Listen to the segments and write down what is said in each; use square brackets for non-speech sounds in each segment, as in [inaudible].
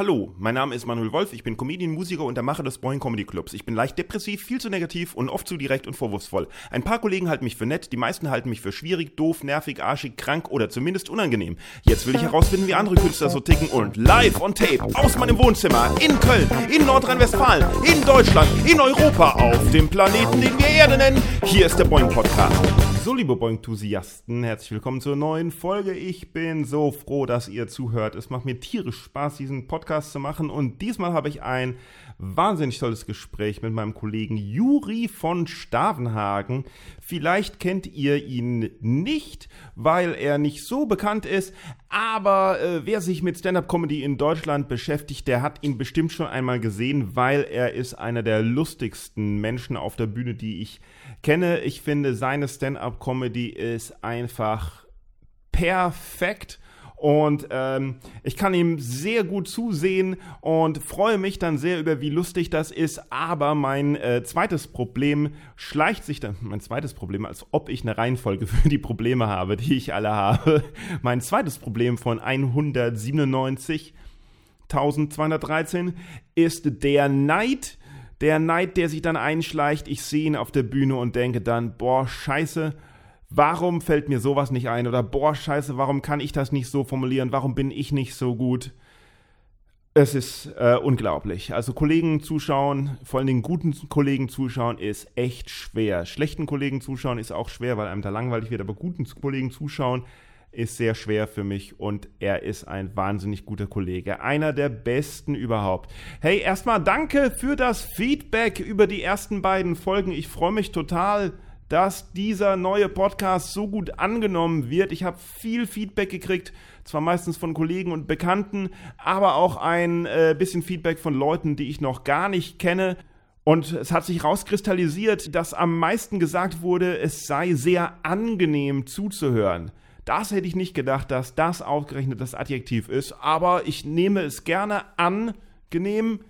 Hallo, mein Name ist Manuel Wolf, ich bin Comedian, Musiker und der Macher des Boing Comedy Clubs. Ich bin leicht depressiv, viel zu negativ und oft zu direkt und vorwurfsvoll. Ein paar Kollegen halten mich für nett, die meisten halten mich für schwierig, doof, nervig, arschig, krank oder zumindest unangenehm. Jetzt will ich herausfinden, wie andere Künstler so ticken und live on tape aus meinem Wohnzimmer in Köln, in Nordrhein-Westfalen, in Deutschland, in Europa, auf dem Planeten, den wir Erde nennen. Hier ist der Boing Podcast. So, liebe Boing-Enthusiasten, herzlich willkommen zur neuen Folge. Ich bin so froh, dass ihr zuhört. Es macht mir tierisch Spaß, diesen Podcast zu machen. Und diesmal habe ich ein wahnsinnig tolles Gespräch mit meinem Kollegen Juri von Stavenhagen. Vielleicht kennt ihr ihn nicht, weil er nicht so bekannt ist. Aber äh, wer sich mit Stand-up-Comedy in Deutschland beschäftigt, der hat ihn bestimmt schon einmal gesehen, weil er ist einer der lustigsten Menschen auf der Bühne, die ich kenne. Ich finde, seine Stand-up-Comedy ist einfach perfekt. Und ähm, ich kann ihm sehr gut zusehen und freue mich dann sehr über, wie lustig das ist. Aber mein äh, zweites Problem schleicht sich dann, mein zweites Problem, als ob ich eine Reihenfolge [laughs] für die Probleme habe, die ich alle habe. [laughs] Mein zweites Problem von 197.213 ist der Neid. Der Neid, der sich dann einschleicht. Ich sehe ihn auf der Bühne und denke dann, boah, scheiße Warum fällt mir sowas nicht ein? Oder boah, scheiße, warum kann ich das nicht so formulieren? Warum bin ich nicht so gut? Es ist äh, unglaublich. Also Kollegen zuschauen, vor allen Dingen guten Kollegen zuschauen, ist echt schwer. Schlechten Kollegen zuschauen ist auch schwer, weil einem da langweilig wird, aber guten Kollegen zuschauen ist sehr schwer für mich und er ist ein wahnsinnig guter Kollege. Einer der besten überhaupt. Hey, erstmal danke für das Feedback über die ersten beiden Folgen. Ich freue mich total dass dieser neue Podcast so gut angenommen wird. Ich habe viel Feedback gekriegt, zwar meistens von Kollegen und Bekannten, aber auch ein äh, bisschen Feedback von Leuten, die ich noch gar nicht kenne. Und es hat sich rauskristallisiert, dass am meisten gesagt wurde, es sei sehr angenehm zuzuhören. Das hätte ich nicht gedacht, dass das ausgerechnet das Adjektiv ist, aber ich nehme es gerne angenehm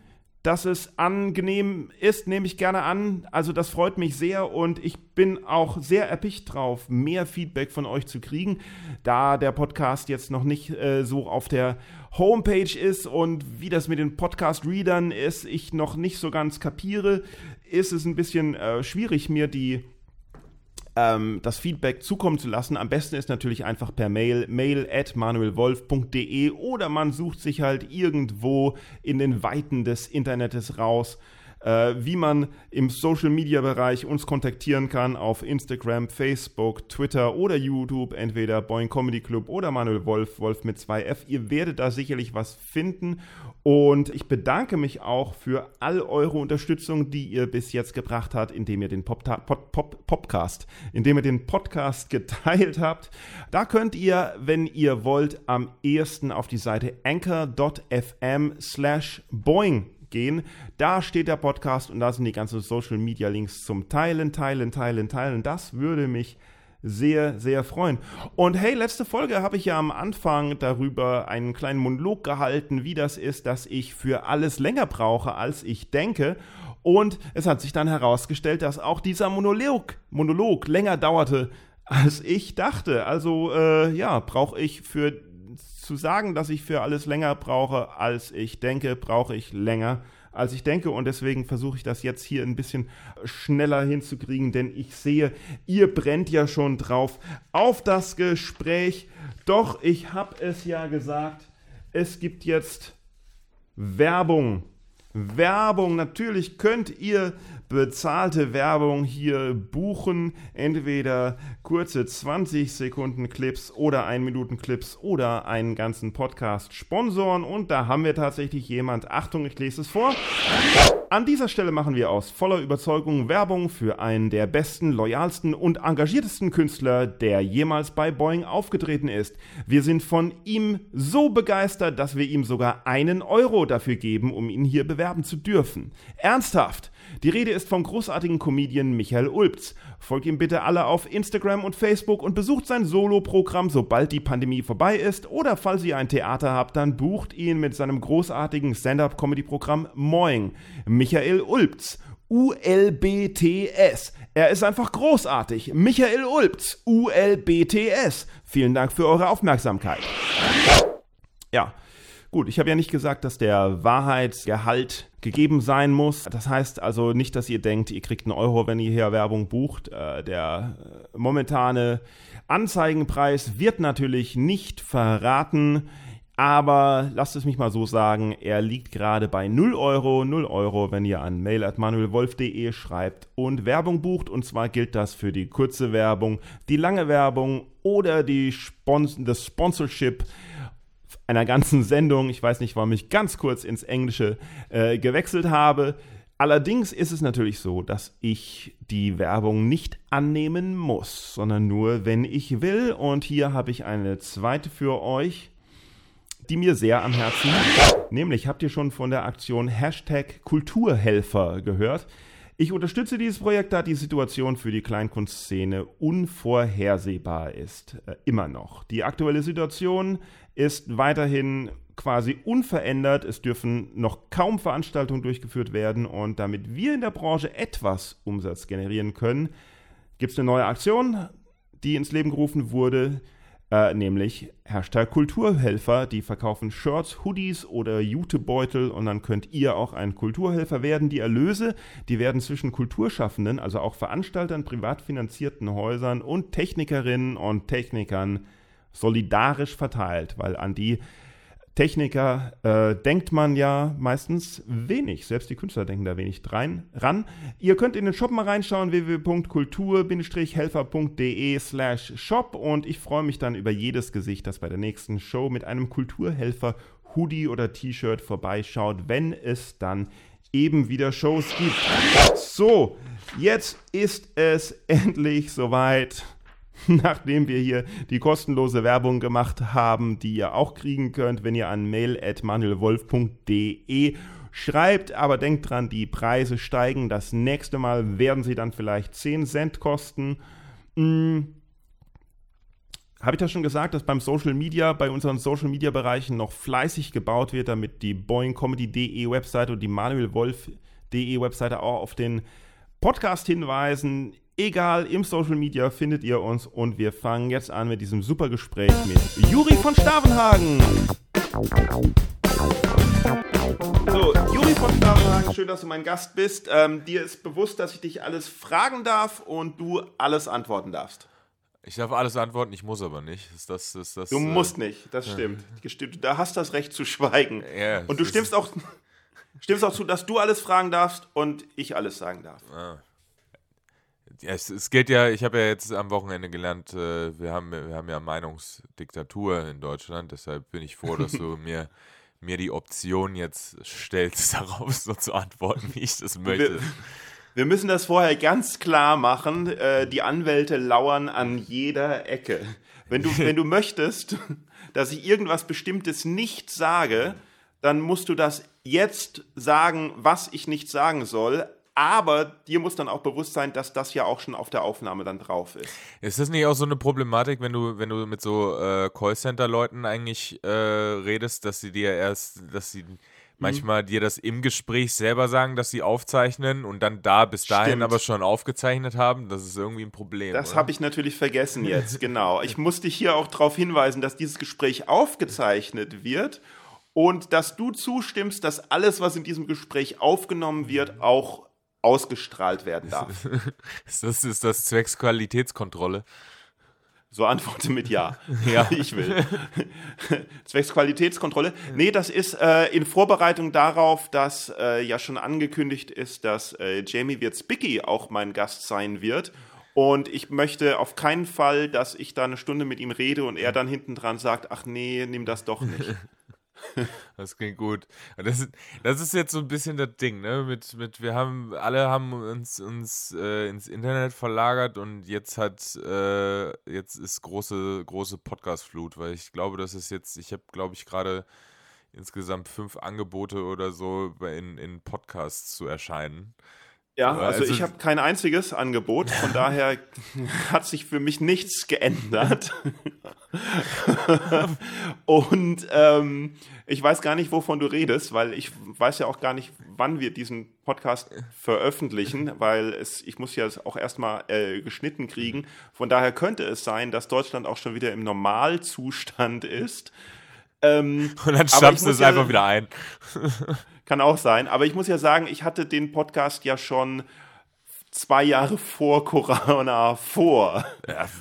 dass es angenehm ist, nehme ich gerne an. Also das freut mich sehr und ich bin auch sehr erpicht drauf, mehr Feedback von euch zu kriegen, da der Podcast jetzt noch nicht äh, so auf der Homepage ist und wie das mit den Podcast-Readern ist, ich noch nicht so ganz kapiere, ist es ein bisschen äh, schwierig, mir die ähm, das Feedback zukommen zu lassen. Am besten ist natürlich einfach per Mail, mail at manuelwolf.de oder man sucht sich halt irgendwo in den Weiten des Internets raus äh, wie man im Social Media Bereich uns kontaktieren kann auf Instagram, Facebook, Twitter oder YouTube, entweder Boing Comedy Club oder Manuel Wolf, Wolf mit 2F. Ihr werdet da sicherlich was finden und ich bedanke mich auch für all eure Unterstützung, die ihr bis jetzt gebracht habt, indem ihr den Pop Pop Pop Podcast, indem ihr den Podcast geteilt habt. Da könnt ihr, wenn ihr wollt, am ehesten auf die Seite anchor.fm slash boing gehen. Da steht der Podcast und da sind die ganzen Social Media Links zum Teilen, Teilen, Teilen, Teilen. Das würde mich sehr, sehr freuen. Und hey, letzte Folge habe ich ja am Anfang darüber einen kleinen Monolog gehalten, wie das ist, dass ich für alles länger brauche, als ich denke. Und es hat sich dann herausgestellt, dass auch dieser Monolog, Monolog länger dauerte, als ich dachte. Also äh, ja, brauche ich für zu sagen, dass ich für alles länger brauche, als ich denke, brauche ich länger, als ich denke. Und deswegen versuche ich das jetzt hier ein bisschen schneller hinzukriegen, denn ich sehe, ihr brennt ja schon drauf auf das Gespräch. Doch ich habe es ja gesagt, es gibt jetzt Werbung. Werbung. Natürlich könnt ihr bezahlte Werbung hier buchen. Entweder kurze 20 Sekunden Clips oder 1 Minuten Clips oder einen ganzen Podcast sponsoren. Und da haben wir tatsächlich jemand. Achtung, ich lese es vor. An dieser Stelle machen wir aus voller Überzeugung Werbung für einen der besten, loyalsten und engagiertesten Künstler, der jemals bei Boeing aufgetreten ist. Wir sind von ihm so begeistert, dass wir ihm sogar einen Euro dafür geben, um ihn hier bewerben zu dürfen. Ernsthaft! Die Rede ist vom großartigen Comedian Michael Ulbz. Folgt ihm bitte alle auf Instagram und Facebook und besucht sein Solo-Programm, sobald die Pandemie vorbei ist. Oder falls ihr ein Theater habt, dann bucht ihn mit seinem großartigen Stand-up-Comedy-Programm Moing. Michael Ulbz. ULBTS. Er ist einfach großartig. Michael Ulbz. ULBTS. Vielen Dank für eure Aufmerksamkeit. Ja, Gut, ich habe ja nicht gesagt, dass der Wahrheitsgehalt gegeben sein muss. Das heißt also nicht, dass ihr denkt, ihr kriegt einen Euro, wenn ihr hier Werbung bucht. Äh, der äh, momentane Anzeigenpreis wird natürlich nicht verraten. Aber lasst es mich mal so sagen, er liegt gerade bei 0 Euro, 0 Euro, wenn ihr an mail.manuelwolf.de schreibt und Werbung bucht. Und zwar gilt das für die kurze Werbung, die lange Werbung oder die Spons das Sponsorship einer ganzen Sendung. Ich weiß nicht, warum ich ganz kurz ins Englische äh, gewechselt habe. Allerdings ist es natürlich so, dass ich die Werbung nicht annehmen muss, sondern nur, wenn ich will. Und hier habe ich eine zweite für euch die mir sehr am Herzen liegt. Nämlich habt ihr schon von der Aktion Hashtag Kulturhelfer gehört. Ich unterstütze dieses Projekt, da die Situation für die Kleinkunstszene unvorhersehbar ist. Äh, immer noch. Die aktuelle Situation ist weiterhin quasi unverändert. Es dürfen noch kaum Veranstaltungen durchgeführt werden. Und damit wir in der Branche etwas Umsatz generieren können, gibt es eine neue Aktion, die ins Leben gerufen wurde äh, nämlich Hashtag Kulturhelfer. Die verkaufen Shirts, Hoodies oder Jutebeutel und dann könnt ihr auch ein Kulturhelfer werden. Die Erlöse, die werden zwischen Kulturschaffenden, also auch Veranstaltern, privat finanzierten Häusern und Technikerinnen und Technikern solidarisch verteilt, weil an die Techniker äh, denkt man ja meistens wenig. Selbst die Künstler denken da wenig rein, ran. Ihr könnt in den Shop mal reinschauen, www.kultur-helfer.de slash shop und ich freue mich dann über jedes Gesicht, das bei der nächsten Show mit einem Kulturhelfer Hoodie oder T-Shirt vorbeischaut, wenn es dann eben wieder Shows gibt. So, jetzt ist es [laughs] endlich soweit. [laughs] nachdem wir hier die kostenlose Werbung gemacht haben, die ihr auch kriegen könnt, wenn ihr an mail.manuelwolf.de schreibt. Aber denkt dran, die Preise steigen. Das nächste Mal werden sie dann vielleicht 10 Cent kosten. Hm. Habe ich das schon gesagt, dass beim Social Media, bei unseren Social Media Bereichen noch fleißig gebaut wird, damit die boingcomedy.de Webseite und die manuelwolf.de Webseite auch auf den Podcast hinweisen. Egal, im Social Media findet ihr uns und wir fangen jetzt an mit diesem super Gespräch mit Juri von Stavenhagen. So, Juri von Stavenhagen, schön, dass du mein Gast bist. Ähm, dir ist bewusst, dass ich dich alles fragen darf und du alles antworten darfst. Ich darf alles antworten, ich muss aber nicht. Ist das, ist das, du äh, musst nicht, das stimmt. Da hast das Recht zu schweigen. Ja, und du stimmst auch, [laughs] stimmst auch zu, dass du alles fragen darfst und ich alles sagen darf. Ah. Es, es geht ja, ich habe ja jetzt am Wochenende gelernt, äh, wir, haben, wir haben ja Meinungsdiktatur in Deutschland, deshalb bin ich froh, dass du [laughs] mir, mir die Option jetzt stellst, [laughs] darauf so zu antworten, wie ich das möchte. Wir, wir müssen das vorher ganz klar machen. Äh, die Anwälte lauern an jeder Ecke. Wenn du, wenn du [laughs] möchtest, dass ich irgendwas Bestimmtes nicht sage, dann musst du das jetzt sagen, was ich nicht sagen soll, aber dir muss dann auch bewusst sein, dass das ja auch schon auf der Aufnahme dann drauf ist. Ist das nicht auch so eine Problematik, wenn du, wenn du mit so äh, Callcenter-Leuten eigentlich äh, redest, dass sie dir erst, dass sie manchmal mhm. dir das im Gespräch selber sagen, dass sie aufzeichnen und dann da bis dahin Stimmt. aber schon aufgezeichnet haben? Das ist irgendwie ein Problem. Das habe ich natürlich vergessen jetzt, [laughs] genau. Ich muss dich hier auch darauf hinweisen, dass dieses Gespräch aufgezeichnet wird und dass du zustimmst, dass alles, was in diesem Gespräch aufgenommen wird, auch ausgestrahlt werden darf. [laughs] ist, das, ist das zwecks Qualitätskontrolle? So antworte mit Ja. [laughs] ja. [laughs] Ich will. Zwecks Qualitätskontrolle. Nee, das ist äh, in Vorbereitung darauf, dass äh, ja schon angekündigt ist, dass äh, Jamie Wirtz-Bicky auch mein Gast sein wird. Und ich möchte auf keinen Fall, dass ich da eine Stunde mit ihm rede und er dann hinten dran sagt, ach nee, nimm das doch nicht. [laughs] Das klingt gut. Das ist, das ist jetzt so ein bisschen das Ding, ne? Mit, mit, wir haben, alle haben uns, uns äh, ins Internet verlagert und jetzt hat, äh, jetzt ist große, große Podcast-Flut, weil ich glaube, das ist jetzt, ich habe, glaube ich, gerade insgesamt fünf Angebote oder so in, in Podcasts zu erscheinen. Ja, also, also ich habe kein einziges Angebot, von daher [laughs] hat sich für mich nichts geändert. [laughs] und ähm, ich weiß gar nicht, wovon du redest, weil ich weiß ja auch gar nicht, wann wir diesen Podcast veröffentlichen, weil es, ich muss ja auch erstmal äh, geschnitten kriegen. Von daher könnte es sein, dass Deutschland auch schon wieder im Normalzustand ist. Ähm, [laughs] Und dann stampfst du es ja, einfach wieder ein. [laughs] Kann auch sein. Aber ich muss ja sagen, ich hatte den Podcast ja schon zwei Jahre vor Corona vor.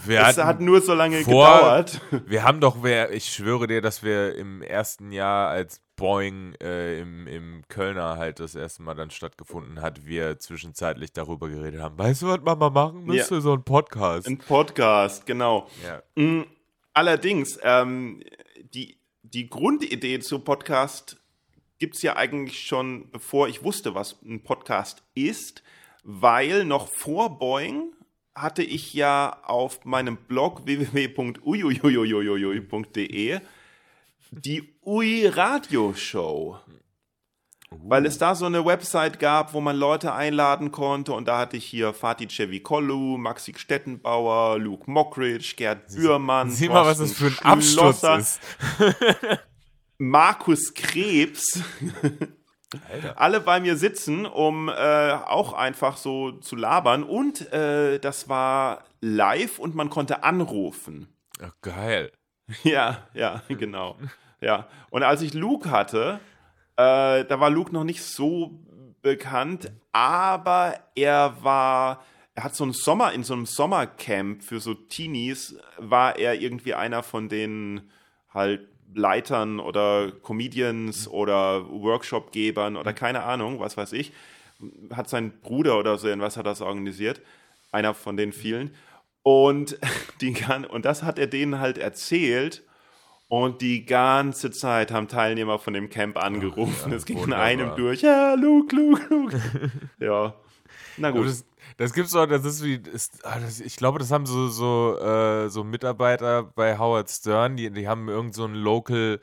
Ja, Es hat nur so lange vor- gedauert. [laughs] Wir haben doch, wer, ich schwöre dir, dass wir im ersten Jahr, als Boeing äh, im, im Kölner halt das erste Mal dann stattgefunden hat, wir zwischenzeitlich darüber geredet haben. Weißt du, was man mal machen müsste? So ein Podcast. Ein Podcast, genau. ja. Mm, Allerdings, ähm, die, die Grundidee zu Podcast gibt es ja eigentlich schon, bevor ich wusste, was ein Podcast ist, weil noch vor Boeing hatte ich ja auf meinem Blog www.uiuiuiuiui.de die Ui Radio Show. Weil es da so eine Website gab, wo man Leute einladen konnte und da hatte ich hier Fatih Cevicollu, Maxi Stettenbauer, Luke Mockridge, Gerd Bührmann, Sieh mal, was das für ein Absturz ist. [laughs] Markus Krebs, Alter. alle bei mir sitzen, um äh, auch einfach so zu labern und äh, das war live und man konnte anrufen. Ach, geil. Ja, ja, [laughs] genau. Ja. Und als ich Luke hatte, äh, da war Luke noch nicht so bekannt, aber er war, er hat so einen Sommer, in so einem Sommercamp für so Teenies, war er irgendwie einer von den halt Leitern oder Comedians oder Workshopgebern oder keine Ahnung, was weiß ich. Hat sein Bruder oder so, in was hat das organisiert? Einer von den vielen. Und, [laughs] die und das hat er denen halt erzählt. Und die ganze Zeit haben Teilnehmer von dem Camp angerufen. ja, es ging in wunderbar. einem durch. Ja, Luke, Luke, Luke. [laughs] ja. Na gut. das, das gibt's doch, das ist wie, ist, ah, ich glaube, das haben so, so, äh, so Mitarbeiter bei Howard Stern, die, die haben irgend so Local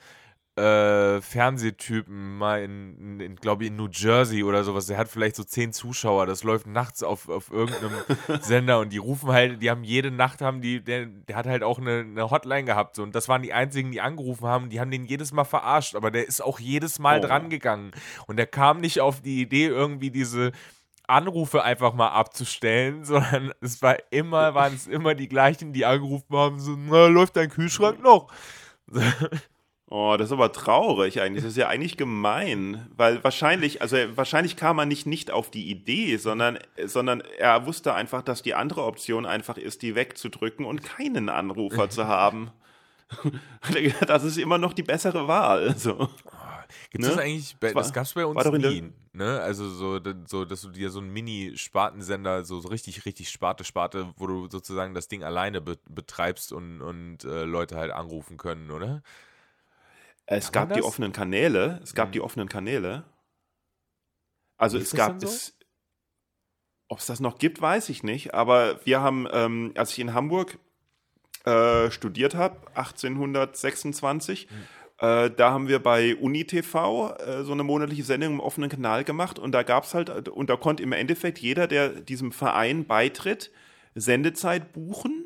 äh, Fernsehtypen mal in, in, glaube ich, in New Jersey oder sowas. Der hat vielleicht so zehn Zuschauer. Das läuft nachts auf, auf irgendeinem [laughs] Sender und die rufen halt, die haben jede Nacht haben die, der, der hat halt auch eine, eine Hotline gehabt. So, und das waren die einzigen, die angerufen haben. Die haben den jedes Mal verarscht, aber der ist auch jedes Mal Oh. dran gegangen. Und der kam nicht auf die Idee, irgendwie diese Anrufe einfach mal abzustellen, [laughs] sondern es war immer, waren es immer die gleichen, die angerufen haben, so, na, läuft dein Kühlschrank noch? [laughs] Oh, das ist aber traurig eigentlich. Das ist ja eigentlich gemein, weil wahrscheinlich, also wahrscheinlich kam er nicht nicht auf die Idee, sondern, sondern er wusste einfach, dass die andere Option einfach ist, die wegzudrücken und keinen Anrufer zu haben. [laughs] Das ist immer noch die bessere Wahl. So. Gibt Ne? das eigentlich, bei, war- das gab es bei uns nie, ne? Also so, so, dass du dir so einen Mini-Spartensender, so, so richtig, richtig Sparte, Sparte, wo du sozusagen das Ding alleine be betreibst und, und äh, Leute halt anrufen können, oder? Es Kann gab die offenen Kanäle. Es gab Mhm. die offenen Kanäle. Also Lief es gab so? es. Ob es das noch gibt, weiß ich nicht. Aber wir haben, ähm, als ich in Hamburg äh, studiert habe, 1826, äh, da haben wir bei UniTV äh, so eine monatliche Sendung im offenen Kanal gemacht und da gab es halt, und da konnte im Endeffekt jeder, der diesem Verein beitritt, Sendezeit buchen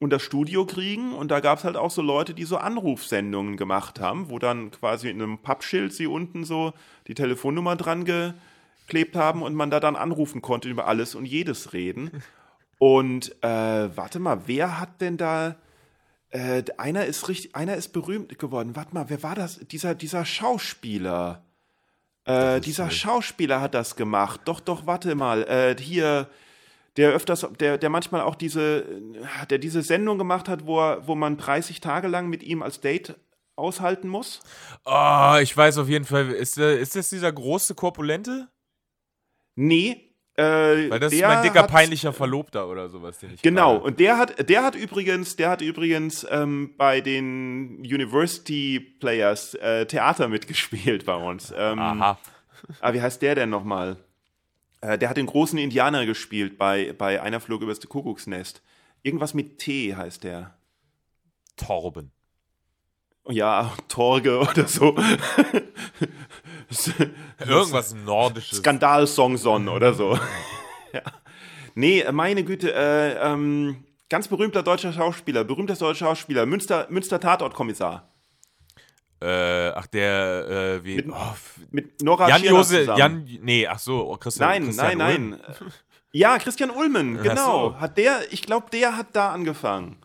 und das Studio kriegen und da gab es halt auch so Leute, die so Anrufsendungen gemacht haben, wo dann quasi in einem Pappschild sie unten so die Telefonnummer dran geklebt haben und man da dann anrufen konnte über alles und jedes reden. [laughs] Und äh, warte mal, wer hat denn da äh, einer ist richtig, einer ist berühmt geworden. Warte mal, wer war das? Dieser, dieser Schauspieler. Äh, dieser nicht- Schauspieler hat das gemacht. Doch, doch, warte mal. Äh, hier, der öfters, der, der manchmal auch diese, äh, der diese Sendung gemacht hat, wo, er, wo man 30 Tage lang mit ihm als Date aushalten muss. Oh, ich weiß auf jeden Fall, ist, der, ist das dieser große Korpulente? Nee. Äh, Weil das ist mein dicker, hat- peinlicher Verlobter oder sowas, den ich Genau, gerade- und der hat, der hat übrigens, der hat übrigens ähm, bei den University Players äh, Theater mitgespielt bei uns. Ähm, Aha. Ah, wie heißt der denn nochmal? Äh, der hat den großen Indianer gespielt bei, bei Einer flog übers Kuckucksnest. Irgendwas mit T heißt der. Torben. Ja, Torge oder so. Irgendwas Nordisches. Skandalsongson [laughs] oder so. ja. Nee, meine Güte, äh, ähm, ganz berühmter deutscher Schauspieler, berühmter deutscher Schauspieler, Münster, Münster Tatortkommissar. Äh, ach, der, äh, wie. Mit- oh, Mit Nora Jan Jose. Jan, nee, ach so, oh, Christian. Nein, Christian nein, Ulm. nein. [laughs] Ja, Christian Ulmen, genau. so. Hat der, ich glaube, der hat da angefangen.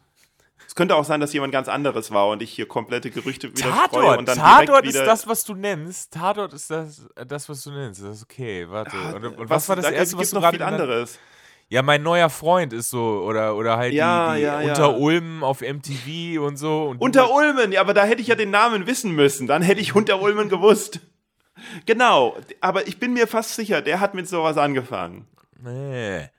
Das könnte auch sein, dass jemand ganz anderes war und ich hier komplette Gerüchte wieder Tatort, und dann Tatort wieder ist das, was du nennst. Tatort ist das, das was du nennst. Das ist okay, warte. Und, und was, war das da erste, was du noch gerade viel genannt anderes. Ja, mein neuer Freund ist so, oder, oder halt Ja, die, die ja, ja. unter Ulm auf MTV und so. Und Unter Ulmen, ja, aber da hätte ich ja den Namen wissen müssen. Dann hätte ich Unter Ulmen gewusst. Genau, aber ich bin mir fast sicher, der hat mit sowas angefangen. Nee.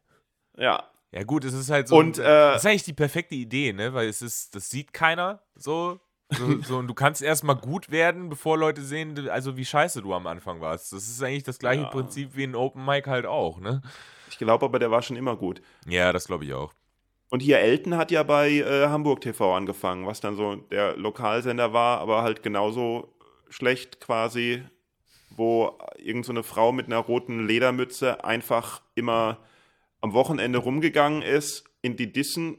Ja. Ja gut, es ist halt so. Und, ein- äh, das ist eigentlich die perfekte Idee, ne? Weil es ist, das sieht keiner so. So, [laughs] so, und du kannst erstmal gut werden, bevor Leute sehen, also wie scheiße du am Anfang warst. Das ist eigentlich das gleiche Ja. Prinzip wie ein Open Mic halt auch, ne? Ich glaube aber, der war schon immer gut. Ja, das glaube ich auch. Und hier Elton hat ja bei äh, Hamburg TV angefangen, was dann so der Lokalsender war, aber halt genauso schlecht quasi, wo irgend so eine Frau mit einer roten Ledermütze einfach immer am Wochenende rumgegangen ist in die Dissen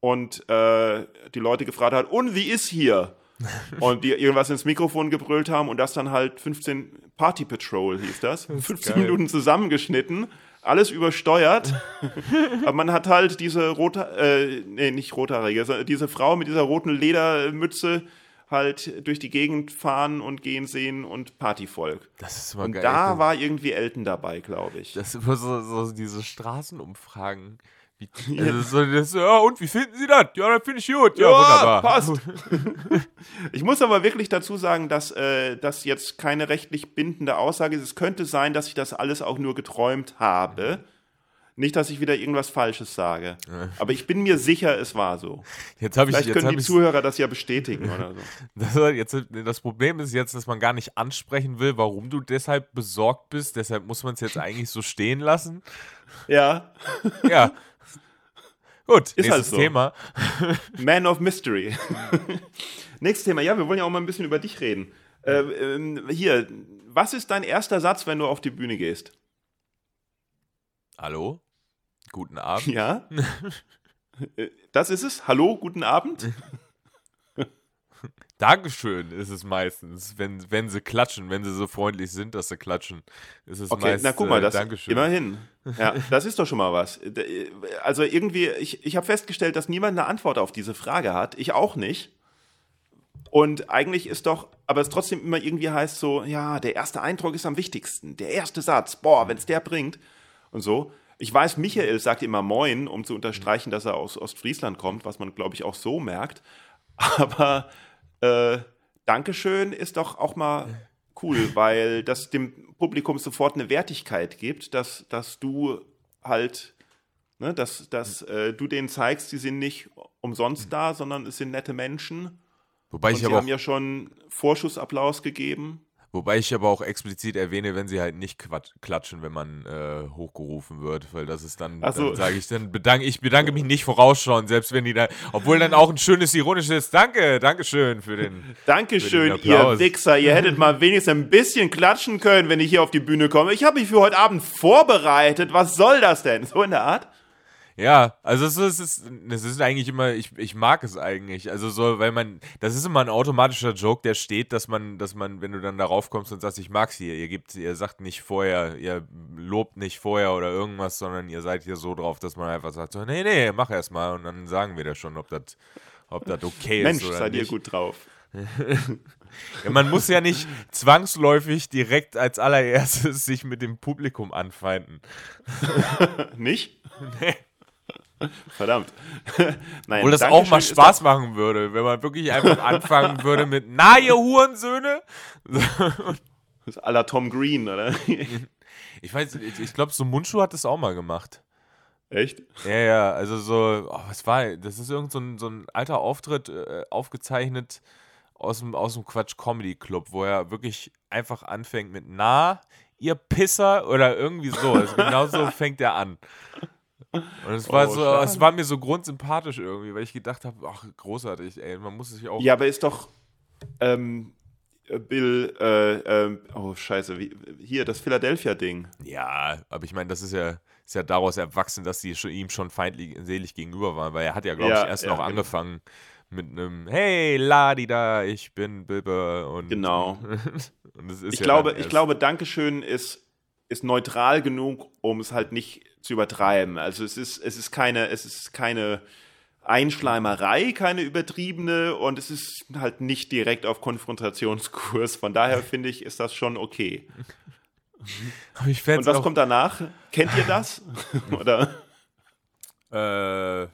und äh, die Leute gefragt hat, und wie ist hier? [laughs] und die irgendwas ins Mikrofon gebrüllt haben und das dann halt 15 Party Patrol hieß das. 15 geil. Minuten zusammengeschnitten, alles übersteuert. [laughs] Aber man hat halt diese rote, äh, nee, nicht rothaarige, diese Frau mit dieser roten Ledermütze halt durch die Gegend fahren und gehen sehen und Partyvolk. Das ist immer Und geil. da das, war irgendwie Elton dabei, glaube ich. das ist immer so, so diese Straßenumfragen. [laughs] Also so, das, ja, und wie finden Sie das? Ja, das finde ich gut. Ja, wunderbar. passt. [laughs] [laughs] ich muss aber wirklich dazu sagen, dass äh, das jetzt keine rechtlich bindende Aussage ist. Es könnte sein, dass ich das alles auch nur geträumt habe. Nicht, dass ich wieder irgendwas Falsches sage. Aber ich bin mir sicher, es war so. Jetzt ich, Vielleicht jetzt können die Zuhörer das ja bestätigen oder so. Das, jetzt, das Problem ist jetzt, dass man gar nicht ansprechen will, warum du deshalb besorgt bist. Deshalb muss man es jetzt eigentlich so stehen lassen. Ja, Ja. Gut, nächstes halt so. Thema. [laughs] Man of Mystery. [laughs] Nächstes Thema. Ja, wir wollen ja auch mal ein bisschen über dich reden. Äh, ähm, hier, was ist dein erster Satz, wenn du auf die Bühne gehst? Hallo? Guten Abend. Ja? [laughs] Äh, das ist es. Hallo, guten Abend. Dankeschön ist es meistens, wenn, wenn sie klatschen, wenn sie so freundlich sind, dass sie klatschen. Ist es Okay, meist, na guck mal, äh, das Dankeschön. immerhin. Ja, [laughs] das ist doch schon mal was. Also irgendwie, ich, ich habe festgestellt, dass niemand eine Antwort auf diese Frage hat. Ich auch nicht. Und eigentlich ist doch, aber es trotzdem immer irgendwie heißt so, ja, der erste Eindruck ist am wichtigsten. Der erste Satz, boah, wenn es der bringt und so. Ich weiß, Michael sagt immer Moin, um zu unterstreichen, dass er aus Ostfriesland kommt, was man, glaube ich, auch so merkt. [laughs] Aber äh, Dankeschön ist doch auch mal cool, weil das dem Publikum sofort eine Wertigkeit gibt, dass, dass du halt, ne, dass, dass äh, du denen zeigst, die sind nicht umsonst da, sondern es sind nette Menschen. Wobei Und ich, sie aber haben ja schon Vorschussapplaus gegeben. Wobei ich aber auch explizit erwähne, wenn sie halt nicht klatschen, wenn man äh, hochgerufen wird, weil das ist dann, so. dann sage ich, dann bedanke ich bedanke mich nicht vorausschauen, selbst wenn die da, obwohl dann auch ein schönes ironisches Danke, Dankeschön für den Dankeschön, Für den ihr Wichser. Ihr hättet mal wenigstens ein bisschen klatschen können, wenn ich hier auf die Bühne komme. Ich habe mich für heute Abend vorbereitet. Was soll das denn? So in der Art? Ja, also es ist, es ist, es ist eigentlich immer, ich, ich mag es eigentlich. Also so, weil man, das ist immer ein automatischer Joke, der steht, dass man, dass man, wenn du dann darauf kommst und sagst, ich mag's hier, ihr gebt, ihr sagt nicht vorher, ihr lobt nicht vorher oder irgendwas, sondern ihr seid hier so drauf, dass man einfach sagt, so, nee, nee, mach erst mal und dann sagen wir das schon, ob das, ob das okay Mensch, ist oder seid ihr nicht. gut drauf. [laughs] Ja, man muss ja nicht zwangsläufig direkt als allererstes sich mit dem Publikum anfeinden. [laughs] Nicht? Nee. [laughs] Verdammt. [laughs] Nein, Obwohl das auch mal Spaß machen würde, wenn man wirklich einfach anfangen würde mit, na, ihr Hurensöhne? Das [laughs] ist à la Tom Green, oder? Ich weiß, ich, ich glaube, so Mundschuh hat das auch mal gemacht. Echt? Ja, ja, also so, oh, was war, das ist irgend so ein, so ein alter Auftritt, äh, aufgezeichnet aus dem, aus dem Quatsch Comedy Club, wo er wirklich einfach anfängt mit, na, ihr Pisser oder irgendwie so. Also genau so fängt er an. Und es war Oh, so, schade. es war mir so grundsympathisch irgendwie, weil ich gedacht habe, ach, großartig, ey, man muss sich auch. Ja, aber ist doch ähm, Bill, äh, ähm, oh scheiße, wie, hier, das Philadelphia-Ding. Ja, aber ich meine, das ist ja, ist ja daraus erwachsen, dass die schon, ihm schon feindlich gegenüber waren, weil er hat ja, glaube Ja, ich, erst ja, noch genau. angefangen mit einem Hey, Ladida, ich bin Bilbe und Genau. [laughs] und Ich ja glaube, ich glaube, Dankeschön ist, ist neutral genug, um es halt nicht zu übertreiben. Also es ist, es ist keine, es ist keine Einschleimerei, keine übertriebene und es ist halt nicht direkt auf Konfrontationskurs. Von daher finde ich, ist das schon okay. und was kommt danach? Kennt ihr das? [laughs] Oder? Äh,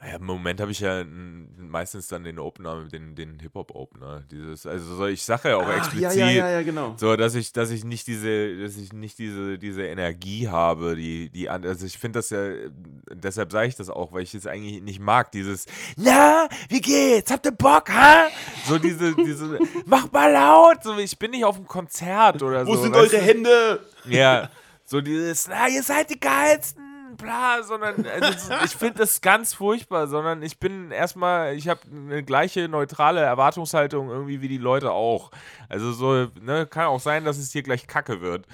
ja, Im Moment habe ich ja meistens dann den Opener, den, den Hip-Hop-Opener. Dieses, also so, ich sage ja auch Ach, explizit, ja, ja, ja, genau. so dass ich, dass ich nicht diese, dass ich nicht diese, diese Energie habe, die, die also ich finde das ja, deshalb sage ich das auch, weil ich es eigentlich nicht mag, dieses, na, wie geht's? Habt ihr Bock, ha? So diese, diese, [laughs] mach mal laut, so ich bin nicht auf einem Konzert oder Wo so. Wo sind eure Hände? Ja, so dieses, na, ihr seid die geilsten bla, sondern also, ich finde das ganz furchtbar, sondern ich bin erstmal, ich habe eine gleiche neutrale Erwartungshaltung irgendwie wie die Leute auch. Also so, ne, kann auch sein, dass es hier gleich Kacke wird.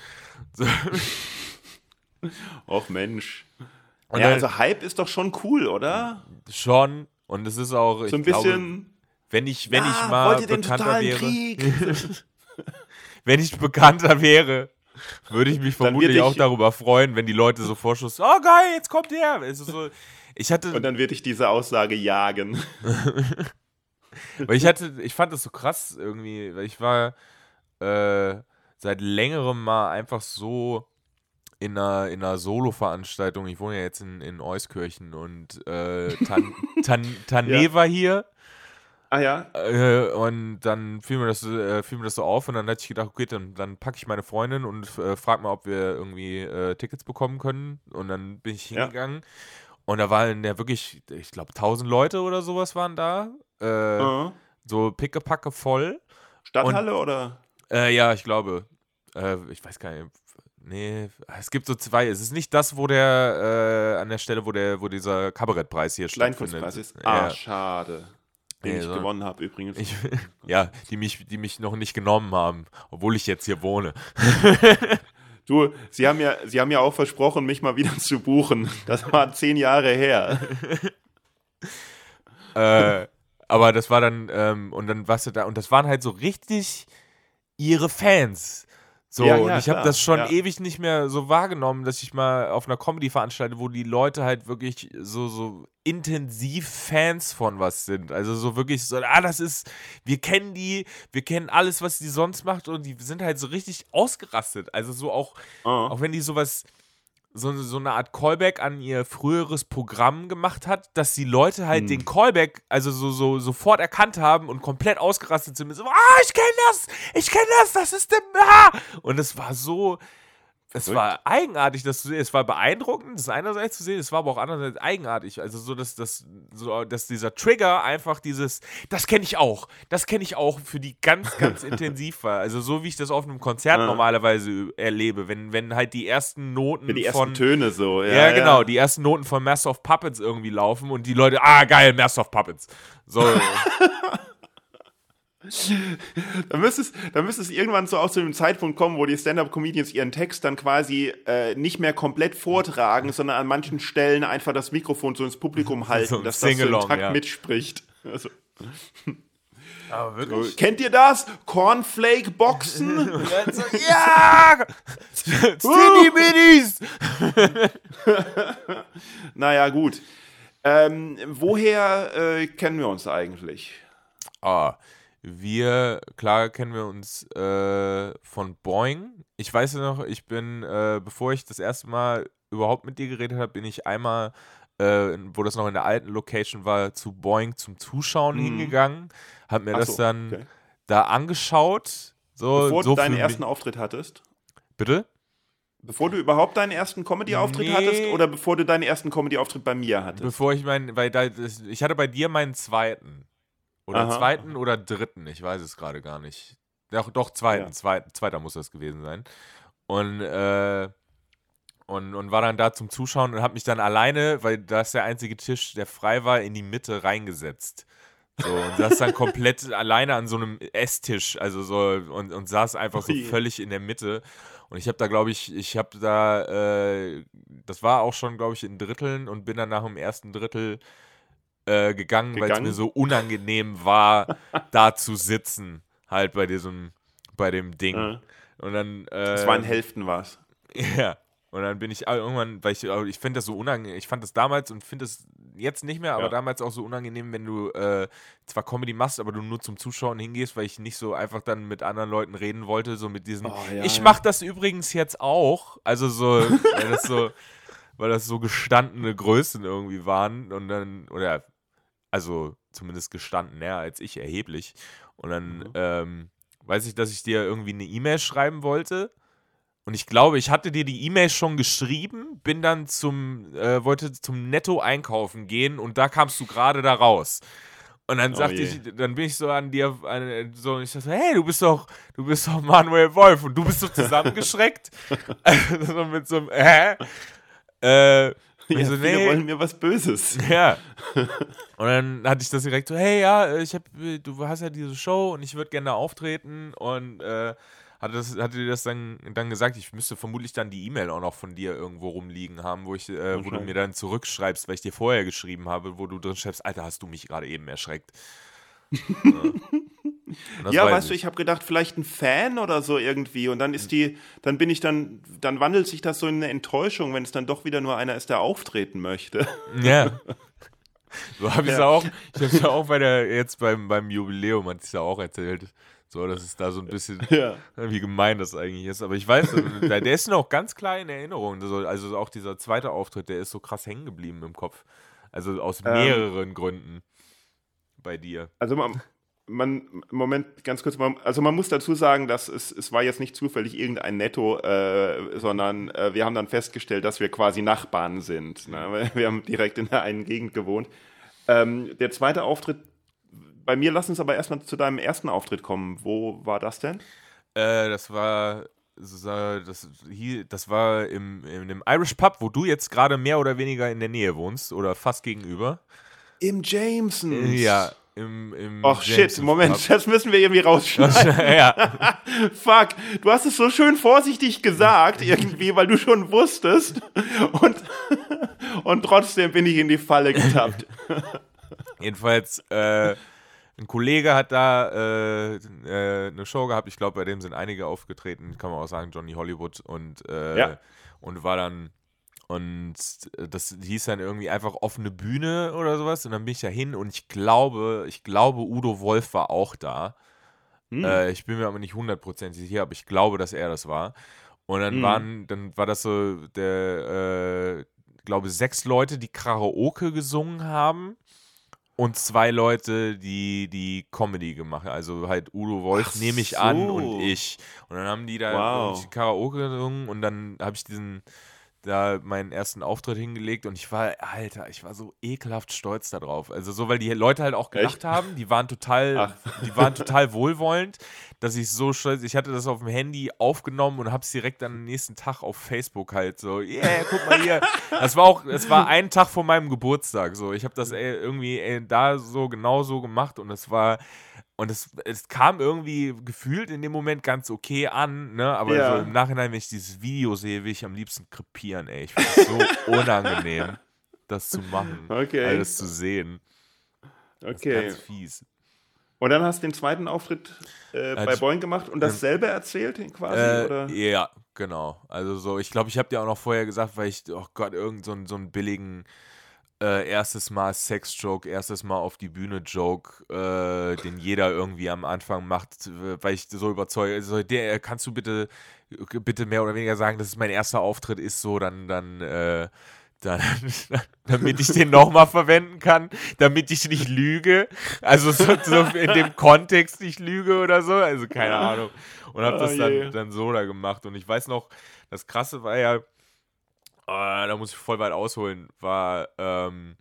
So. [laughs] Och Mensch. Und ja, also Hype ist doch schon cool, oder? Schon. Und es ist auch, so ein bisschen. Glaube, wenn ich, wenn ja, ich mal bekannter wäre. [laughs] wenn ich bekannter wäre, würde ich mich vermutlich auch darüber freuen, wenn die Leute so vorschuss, oh geil, jetzt kommt der. So, ich hatte, Und dann würde ich diese Aussage jagen. [laughs] weil ich hatte, ich fand das so krass irgendwie, weil ich war äh, seit längerem mal einfach so in einer, in einer Solo-Veranstaltung. Ich wohne ja jetzt in, in Euskirchen und äh, Tan, Tan, Tané [laughs] ja. war hier Ah ja. Äh, und dann fiel mir, das, äh, fiel mir das so auf und dann hatte ich gedacht, okay, dann, dann packe ich meine Freundin und äh, frage mal, ob wir irgendwie äh, Tickets bekommen können. Und dann bin ich hingegangen ja. und da waren ja wirklich, ich glaube, 1000 Leute oder sowas waren da. Äh, uh So pickepacke voll. Stadthalle und, oder? Äh, ja, ich glaube. Äh, ich weiß gar nicht. Nee, es gibt so zwei. Es ist nicht das, wo der, an der Stelle, wo der, wo dieser Kabarettpreis hier stattfindet. ist. Ah, ja. schade den nee, ich gewonnen habe übrigens. Ich, [laughs] [laughs] ja, die mich, die mich noch nicht genommen haben, obwohl ich jetzt hier wohne. [laughs] du, sie haben ja, sie haben ja auch versprochen, mich mal wieder zu buchen. Das war zehn Jahre her. äh, aber das war dann, ähm, und dann warst du da, und das waren halt so richtig ihre Fans. So, ja, ja, und ich habe das schon ja. ewig nicht mehr so wahrgenommen, dass ich mal auf einer Comedy veranstalte, wo die Leute halt wirklich so, so intensiv Fans von was sind. Also so wirklich so, ah, das ist, wir kennen die, wir kennen alles, was die sonst macht und die sind halt so richtig ausgerastet. Also so auch, oh. auch wenn die sowas so, so eine Art Callback an ihr früheres Programm gemacht hat, dass die Leute halt hm. den Callback also so, so sofort erkannt haben und komplett ausgerastet sind. So, ah, ich kenne das, ich kenne das, das ist der. Ah! Und es war so, es war eigenartig, das zu sehen. Es war beeindruckend, das einerseits zu sehen, es war aber auch andererseits eigenartig. Also so, dass, dass, so, dass dieser Trigger einfach dieses, das kenne ich auch, das kenne ich auch für die ganz, ganz [laughs] intensiv war. Also so wie ich das auf einem Konzert ja. normalerweise erlebe, wenn, wenn halt die ersten Noten die ersten von, Töne so, ja, ja, genau, die ersten Noten von Master of Puppets irgendwie laufen und die Leute, ah geil, Master of Puppets. So. [laughs] da müsste es, da müsste es irgendwann so auch zu dem Zeitpunkt kommen, wo die Stand-up-Comedians ihren Text dann quasi äh, nicht mehr komplett vortragen, sondern an manchen Stellen einfach das Mikrofon so ins Publikum [laughs] halten, so dass das so im Takt ja. mitspricht. Also. Aber wirklich? So, kennt ihr das? Cornflake-Boxen? [laughs] ja! Skinny Minis! naja, gut. Ähm, woher äh, kennen wir uns eigentlich? Ah, wir, klar kennen wir uns äh, von Boing. Ich weiß ja noch, ich bin, äh, bevor ich das erste Mal überhaupt mit dir geredet habe, bin ich einmal, äh, wo das noch in der alten Location war, zu Boing zum Zuschauen mhm. hingegangen. Hab mir Ach das so, dann okay. da angeschaut. So, bevor so du deinen ersten Auftritt hattest? Bitte? Bevor du überhaupt deinen ersten Comedy-Auftritt nee. hattest oder bevor du deinen ersten Comedy-Auftritt bei mir hattest? Bevor ich meinen, weil da, ich hatte bei dir meinen zweiten. Oder Aha. zweiten oder dritten, ich weiß es gerade gar nicht. Doch, doch zweiten, ja. zweiten, zweiter muss das gewesen sein. Und, äh, und, und war dann da zum Zuschauen und habe mich dann alleine, weil das der einzige Tisch, der frei war, in die Mitte reingesetzt. So, und saß dann komplett [laughs] alleine an so einem Esstisch, also so, und, und saß einfach so völlig in der Mitte. Und ich habe da, glaube ich, ich habe da, äh, das war auch schon, glaube ich, in Dritteln und bin dann nach dem ersten Drittel äh, gegangen, weil es mir so unangenehm war, [laughs] da zu sitzen, halt bei diesem, bei dem Ding. Ja. Und dann. Äh, das war in Hälften was. Ja. Und dann bin ich irgendwann, weil ich, ich finde das so unangenehm, ich fand das damals und finde es jetzt nicht mehr, aber ja. damals auch so unangenehm, wenn du äh, zwar Comedy machst, aber du nur zum Zuschauen hingehst, weil ich nicht so einfach dann mit anderen Leuten reden wollte, so mit diesem, oh, ja, ich ja. mache das übrigens jetzt auch. Also so, weil das so, [laughs] weil das so gestandene Größen irgendwie waren und dann, oder also zumindest gestanden näher als ich erheblich. Und dann mhm. ähm, weiß ich, dass ich dir irgendwie eine E-Mail schreiben wollte. Und ich glaube, ich hatte dir die E-Mail schon geschrieben, bin dann zum, äh, wollte zum Netto einkaufen gehen und da kamst du gerade da raus. Und dann oh sagte je. ich, dann bin ich so an dir, an, so, ich dachte, hey, du bist doch, du bist doch Manuel Wolf und du bist so [laughs] zusammengeschreckt. [laughs] so mit so einem, hä? Äh, ja, so, nee. wollen mir was Böses. [laughs] Ja. Und dann hatte ich das direkt so, hey, ja, ich hab, du hast ja diese Show und ich würde gerne auftreten und äh, hatte, das, hatte dir das dann, dann gesagt, ich müsste vermutlich dann die E-Mail auch noch von dir irgendwo rumliegen haben, wo ich, äh, wo du mir dann zurückschreibst, weil ich dir vorher geschrieben habe, wo du drin schreibst, Alter, hast du mich gerade eben erschreckt. [laughs] ja, weißt ich. du, ich habe gedacht, vielleicht ein Fan oder so irgendwie. Und dann ist die, dann bin ich dann, dann wandelt sich das so in eine Enttäuschung, wenn es dann doch wieder nur einer ist, der auftreten möchte. Ja. [laughs] So habe ich es ja. auch, ich habe es ja auch bei der, jetzt beim, beim Jubiläum, hat es ja auch erzählt. So, dass es da so ein bisschen, ja. wie gemein das eigentlich ist. Aber ich weiß, der, der ist noch ganz klar in Erinnerung. Also, also auch dieser zweite Auftritt, der ist so krass hängen geblieben im Kopf. Also aus ähm. mehreren ähm, Gründen bei dir. Also man, man, Moment, ganz kurz, man, also man muss dazu sagen, dass es, es war jetzt nicht zufällig irgendein Netto, äh, sondern äh, wir haben dann festgestellt, dass wir quasi Nachbarn sind. Ne? [laughs] Wir haben direkt in der einen Gegend gewohnt. Ähm, der zweite Auftritt, bei mir, lass uns aber erstmal zu deinem ersten Auftritt kommen. Wo war das denn? Äh, das war das, das war im, in dem Irish Pub, wo du jetzt gerade mehr oder weniger in der Nähe wohnst oder fast gegenüber. Im Jamesons. Ja, im, im Ach shit, Moment, [laughs] das müssen wir irgendwie rausschneiden. [laughs] ja. [laughs] Fuck, du hast es so schön vorsichtig gesagt irgendwie, weil du schon wusstest und, und trotzdem bin ich in die Falle getappt. Jedenfalls, äh, ein Kollege hat da äh, äh, eine Show gehabt, ich glaube, bei dem sind einige aufgetreten, kann man auch sagen, Johnny Hollywood und, äh, ja. und war dann und äh, das hieß dann irgendwie einfach offene Bühne oder sowas. Und dann bin ich da hin und ich glaube, ich glaube, Udo Wolf war auch da. Hm. Äh, ich bin mir aber nicht hundertprozentig sicher, aber ich glaube, dass er das war. Und dann hm. waren, dann war das so der, äh, glaube sechs Leute, die Karaoke gesungen haben und zwei Leute, die die Comedy gemacht haben. Also halt Udo Wolf nehme ich so. an und ich. Und dann haben die da wow. Karaoke gesungen und dann habe ich diesen da meinen ersten Auftritt hingelegt und ich war, Alter, ich war so ekelhaft stolz darauf. Also so, weil die Leute halt auch gelacht Echt? haben, die waren total, Ach. die waren total wohlwollend, dass ich so stolz, ich hatte das auf dem Handy aufgenommen und hab's direkt dann am nächsten Tag auf Facebook halt so, yeah, guck mal hier. Das war auch, es war ein Tag vor meinem Geburtstag so. Ich habe das ey, irgendwie ey, da so genau so gemacht und es war und es, es kam irgendwie gefühlt in dem Moment ganz okay an, ne? Aber ja. so im Nachhinein, wenn ich dieses Video sehe, will ich am liebsten krepieren, ey. Ich finde es so [laughs] unangenehm, das zu machen. Okay. Alles zu sehen. Okay. ganz fies. Und dann hast du den zweiten Auftritt äh, bei Boeing gemacht und dasselbe erzählt quasi, äh, oder? Ja, genau. Also so, ich glaube, ich habe dir auch noch vorher gesagt, weil ich, oh Gott, irgend so, so einen billigen äh, erstes Mal Sex-Joke, erstes Mal auf die Bühne-Joke, äh, den jeder irgendwie am Anfang macht, weil ich so überzeugt, also der, kannst du bitte, bitte mehr oder weniger sagen, dass es mein erster Auftritt ist, so, dann, dann, äh, dann, [laughs] damit ich den nochmal verwenden kann, damit ich nicht lüge. Also so, so, in dem Kontext nicht lüge oder so. Also keine Ahnung. Und habe das oh dann, dann so da gemacht. Und ich weiß noch, das Krasse war ja, Uh, da muss ich voll weit ausholen, war, ähm,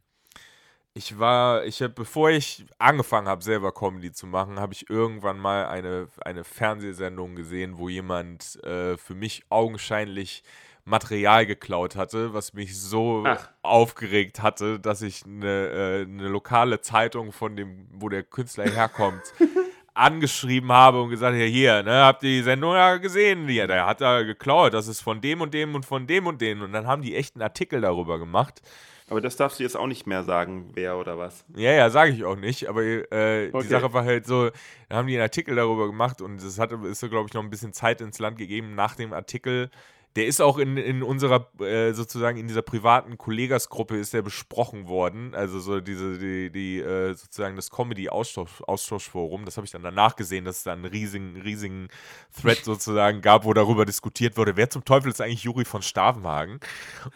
ich war, ich habe, bevor ich angefangen habe, selber Comedy zu machen, habe ich irgendwann mal eine, eine Fernsehsendung gesehen, wo jemand äh, für mich augenscheinlich Material geklaut hatte, was mich so Ach. aufgeregt hatte, dass ich eine, äh, eine lokale Zeitung von dem, wo der Künstler herkommt, [laughs] angeschrieben habe und gesagt, ja hier, ne, habt ihr die Sendung ja gesehen? Ja, der hat da geklaut, das ist von dem und dem und von dem und dem. Und dann haben die echt einen Artikel darüber gemacht. Aber das darfst du jetzt auch nicht mehr sagen, wer oder was. Ja, ja, sage ich auch nicht. Aber äh, okay. die Sache war halt so, da haben die einen Artikel darüber gemacht und es hat, ist so, glaube ich, noch ein bisschen Zeit ins Land gegeben. Nach dem Artikel der ist auch in, in unserer, äh, sozusagen in dieser privaten Kollegasgruppe ist der besprochen worden. Also so diese, die, die äh, sozusagen das Comedy-Austauschforum. Das habe ich dann danach gesehen, dass es da einen riesigen, riesigen Thread [laughs] sozusagen gab, wo darüber diskutiert wurde, wer zum Teufel ist eigentlich Juri von Stavenhagen? [laughs]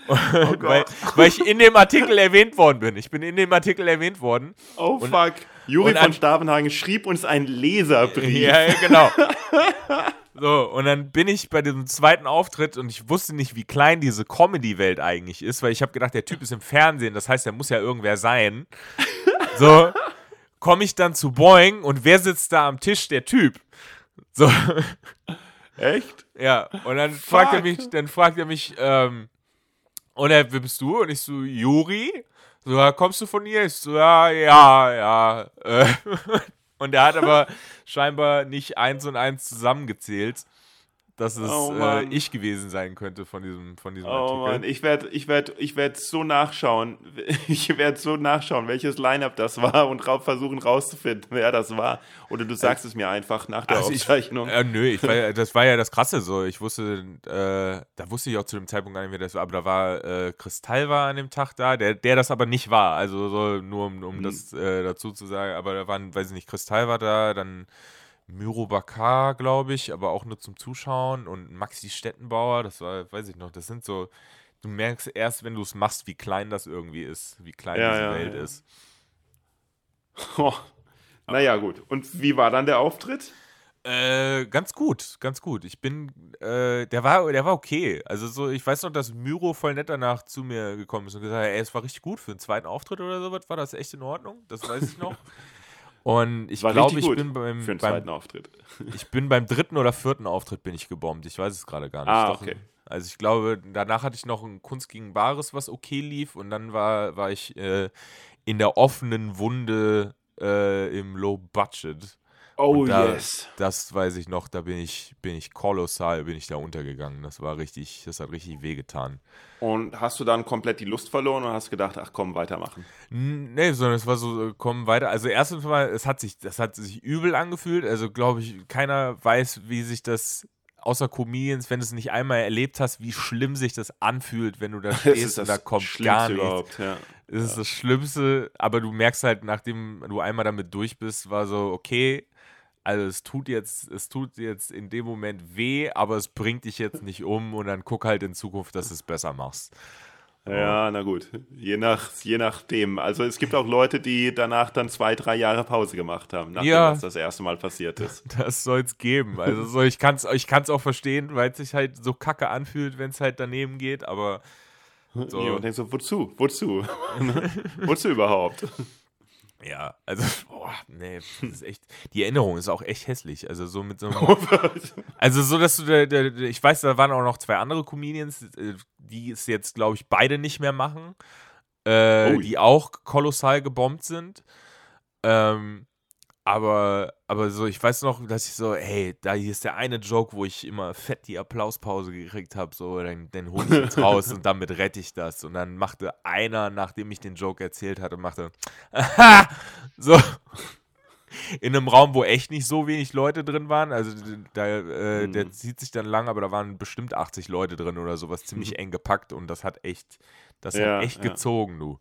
Oh weil, weil ich in dem Artikel erwähnt worden bin. Ich bin in dem Artikel erwähnt worden. Oh fuck. Juri von Stavenhagen schrieb uns einen Leserbrief. Ja, genau. [laughs] So, und dann bin ich bei diesem zweiten Auftritt und ich wusste nicht, wie klein diese Comedy-Welt eigentlich ist, weil ich habe gedacht, der Typ ist im Fernsehen, das heißt, er muss ja irgendwer sein. [laughs] So, komme ich dann zu Boeing und wer sitzt da am Tisch? Der Typ. So. Echt? Ja, und dann Fuck. fragt er mich, dann fragt er mich, ähm, und er, wer bist du? Und ich so, Juri? So, kommst du von hier? Ich so, ja, ja, ja. Äh, [laughs] und er hat aber scheinbar nicht eins und eins zusammengezählt, dass es oh äh, ich gewesen sein könnte von diesem, von diesem oh Artikel. Mann, ich werde ich werd, ich werd so nachschauen. [laughs] Ich werde so nachschauen, welches Line-Up das war und ra versuchen rauszufinden, wer das war. Oder du sagst äh, es mir einfach nach der also Aufzeichnung. Ich, äh, nö, ich war, [laughs] das war ja das Krasse so. Ich wusste, äh, da wusste ich auch zu dem Zeitpunkt gar nicht, wer das war, aber da war äh, Kristall war an dem Tag da, der, der das aber nicht war. Also so, nur um, um hm. das äh, dazu zu sagen, aber da waren, weiß ich nicht, Kristall war da, dann Myro Bakar, glaube ich, aber auch nur zum Zuschauen und Maxi Stettenbauer, das war, weiß ich noch, das sind so, du merkst erst, wenn du es machst, wie klein das irgendwie ist, wie klein ja, diese ja, Welt ja. ist. [laughs] Oh. Naja, gut. Und wie war dann der Auftritt? Äh, ganz gut, ganz gut. Ich bin, äh, der war, der war okay. Also so, ich weiß noch, dass Myro voll nett danach zu mir gekommen ist und gesagt hat, ey, es war richtig gut für einen zweiten Auftritt oder sowas. War das echt in Ordnung? Das weiß ich noch. [laughs] Und ich glaube, ich bin beim, für den beim, zweiten Auftritt. [laughs] ich bin beim dritten oder vierten Auftritt bin ich gebombt. Ich weiß es gerade gar nicht. Ah, okay. Also ich glaube, danach hatte ich noch ein Kunst gegen Bares, was okay lief. Und dann war, war ich äh, in der offenen Wunde äh, im Low Budget. Oh da, yes. Das weiß ich noch, da bin ich, bin ich kolossal, bin ich da untergegangen. Das war richtig, das hat richtig wehgetan. Und hast du dann komplett die Lust verloren und hast gedacht, ach komm, weitermachen? Nee, sondern es war so, komm weiter. Also erstens mal, es hat sich, das hat sich übel angefühlt. Also glaube ich, keiner weiß, wie sich das außer Comedians, wenn du es nicht einmal erlebt hast, wie schlimm sich das anfühlt, wenn du da [laughs] stehst und da kommt gar nichts. Ja. Das ist ja. das Schlimmste, aber du merkst halt, nachdem du einmal damit durch bist, war so, okay, also es tut jetzt, es tut jetzt in dem Moment weh, aber es bringt dich jetzt nicht um und dann guck halt in Zukunft, dass du es besser machst. Ja, na gut. Je, nach, je nachdem. Also es gibt auch Leute, die danach dann zwei, drei Jahre Pause gemacht haben, nachdem ja, das das erste Mal passiert ist. [laughs] Das soll es geben. Also so, ich kann es ich kann's auch verstehen, weil es sich halt so kacke anfühlt, wenn es halt daneben geht, aber so. Ja, und denkst so, wozu? Wozu? [laughs] wozu überhaupt? Ja, also, [laughs] boah, nee, das ist echt, die Erinnerung ist auch echt hässlich. Also so mit so einem, [laughs] also so, dass du, der, der, ich weiß, da waren auch noch zwei andere Comedians, äh, die es jetzt, glaube ich, beide nicht mehr machen, äh, die auch kolossal gebombt sind. Ähm, aber, aber so, ich weiß noch, dass ich so, hey, da hier ist der eine Joke, wo ich immer fett die Applauspause gekriegt habe, so, dann, dann hole ich jetzt raus [laughs] und damit rette ich das. Und dann machte einer, nachdem ich den Joke erzählt hatte, machte, aha, [laughs] so, in einem Raum, wo echt nicht so wenig Leute drin waren. Also da, äh, mhm. der zieht sich dann lang, aber da waren bestimmt 80 Leute drin oder sowas, ziemlich mhm. [laughs] eng gepackt und das hat echt, das ja, hat echt ja. gezogen, du.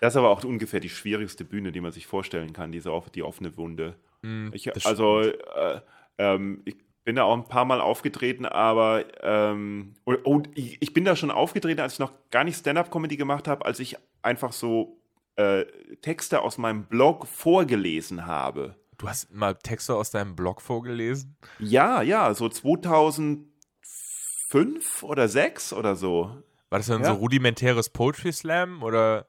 Das ist aber auch ungefähr die schwierigste Bühne, die man sich vorstellen kann, diese die offene Wunde. Mm, ich, also, äh, ähm, ich bin da auch ein paar Mal aufgetreten, aber ähm, und, und ich, ich, bin da schon aufgetreten, als ich noch gar nicht Stand-up-Comedy gemacht habe, als ich einfach so äh, Texte aus meinem Blog vorgelesen habe. Du hast mal Texte aus deinem Blog vorgelesen? Ja, ja, so 2005 oder 6 oder so. War das dann ja? so rudimentäres Poetry Slam oder?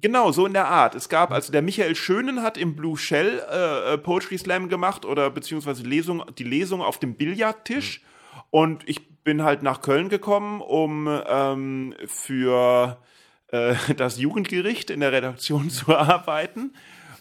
Genau, so in der Art. Es gab, also der Michael Schönen hat im Blue Shell äh, äh, Poetry Slam gemacht oder beziehungsweise Lesung, die Lesung auf dem Billardtisch. Mhm. Und ich bin halt nach Köln gekommen, um ähm, für äh, [laughs] das Jugendgericht in der Redaktion [laughs] zu arbeiten.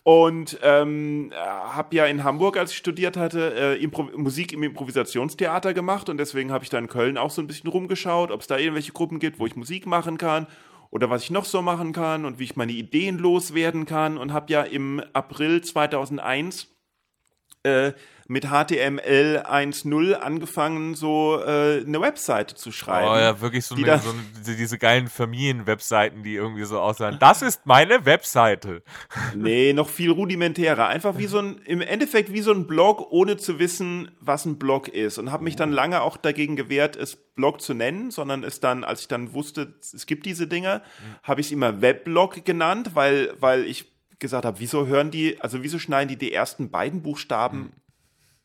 Und ähm, habe ja in Hamburg, als ich studiert hatte, äh, Impro Musik im Improvisationstheater gemacht und deswegen habe ich da in Köln auch so ein bisschen rumgeschaut, ob es da irgendwelche Gruppen gibt, wo ich Musik machen kann oder was ich noch so machen kann und wie ich meine Ideen loswerden kann. Und habe ja im April 2001 äh, mit HTML 1.0 angefangen, so äh, eine Webseite zu schreiben. Oh ja, wirklich so, eine, so eine, diese geilen Familienwebseiten, die irgendwie so aussahen. Das ist meine Webseite. [laughs] Nee, noch viel rudimentärer. Einfach wie so ein, im Endeffekt wie so ein Blog, ohne zu wissen, was ein Blog ist. Und habe mich dann lange auch dagegen gewehrt, es Blog zu nennen, sondern es dann, als ich dann wusste, es gibt diese Dinge, mhm. habe ich es immer Weblog genannt, weil, weil ich gesagt habe, wieso hören die, also wieso schneiden die die ersten beiden Buchstaben mhm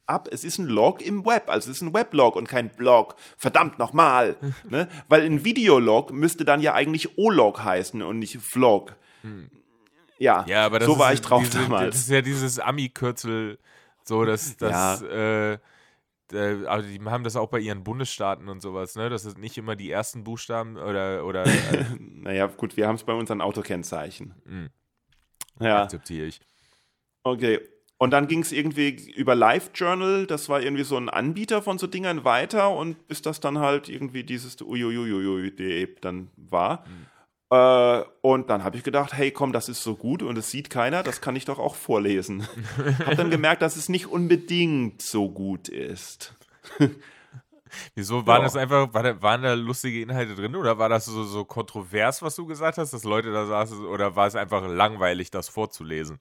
ab. Es ist ein Log im Web, also es ist ein Weblog und kein Blog. Verdammt nochmal. [laughs] ne? Weil ein Videolog müsste dann ja eigentlich O-Log heißen und nicht Vlog. Hm. Ja, ja aber so war ich drauf diese, damals. Das ist ja dieses Ami-Kürzel, so dass das. Ja. Äh, also die haben das auch bei ihren Bundesstaaten und sowas, ne? Das ist nicht immer die ersten Buchstaben oder. oder äh [laughs] naja, gut, wir haben es bei unseren Autokennzeichen. Mhm. Ja. Akzeptiere ich. Okay, und dann ging es irgendwie über LiveJournal, das war irgendwie so ein Anbieter von so Dingern weiter und bis das dann halt irgendwie dieses uiuiuiui dann war. Mhm. Äh, und dann habe ich gedacht, hey komm, das ist so gut und es sieht keiner, das kann ich doch auch vorlesen. [laughs] hab dann gemerkt, dass es nicht unbedingt so gut ist. [laughs] Wieso waren ja. das einfach, waren da lustige Inhalte drin oder war das so, so kontrovers, was du gesagt hast, dass Leute da saßen oder war es einfach langweilig, das vorzulesen?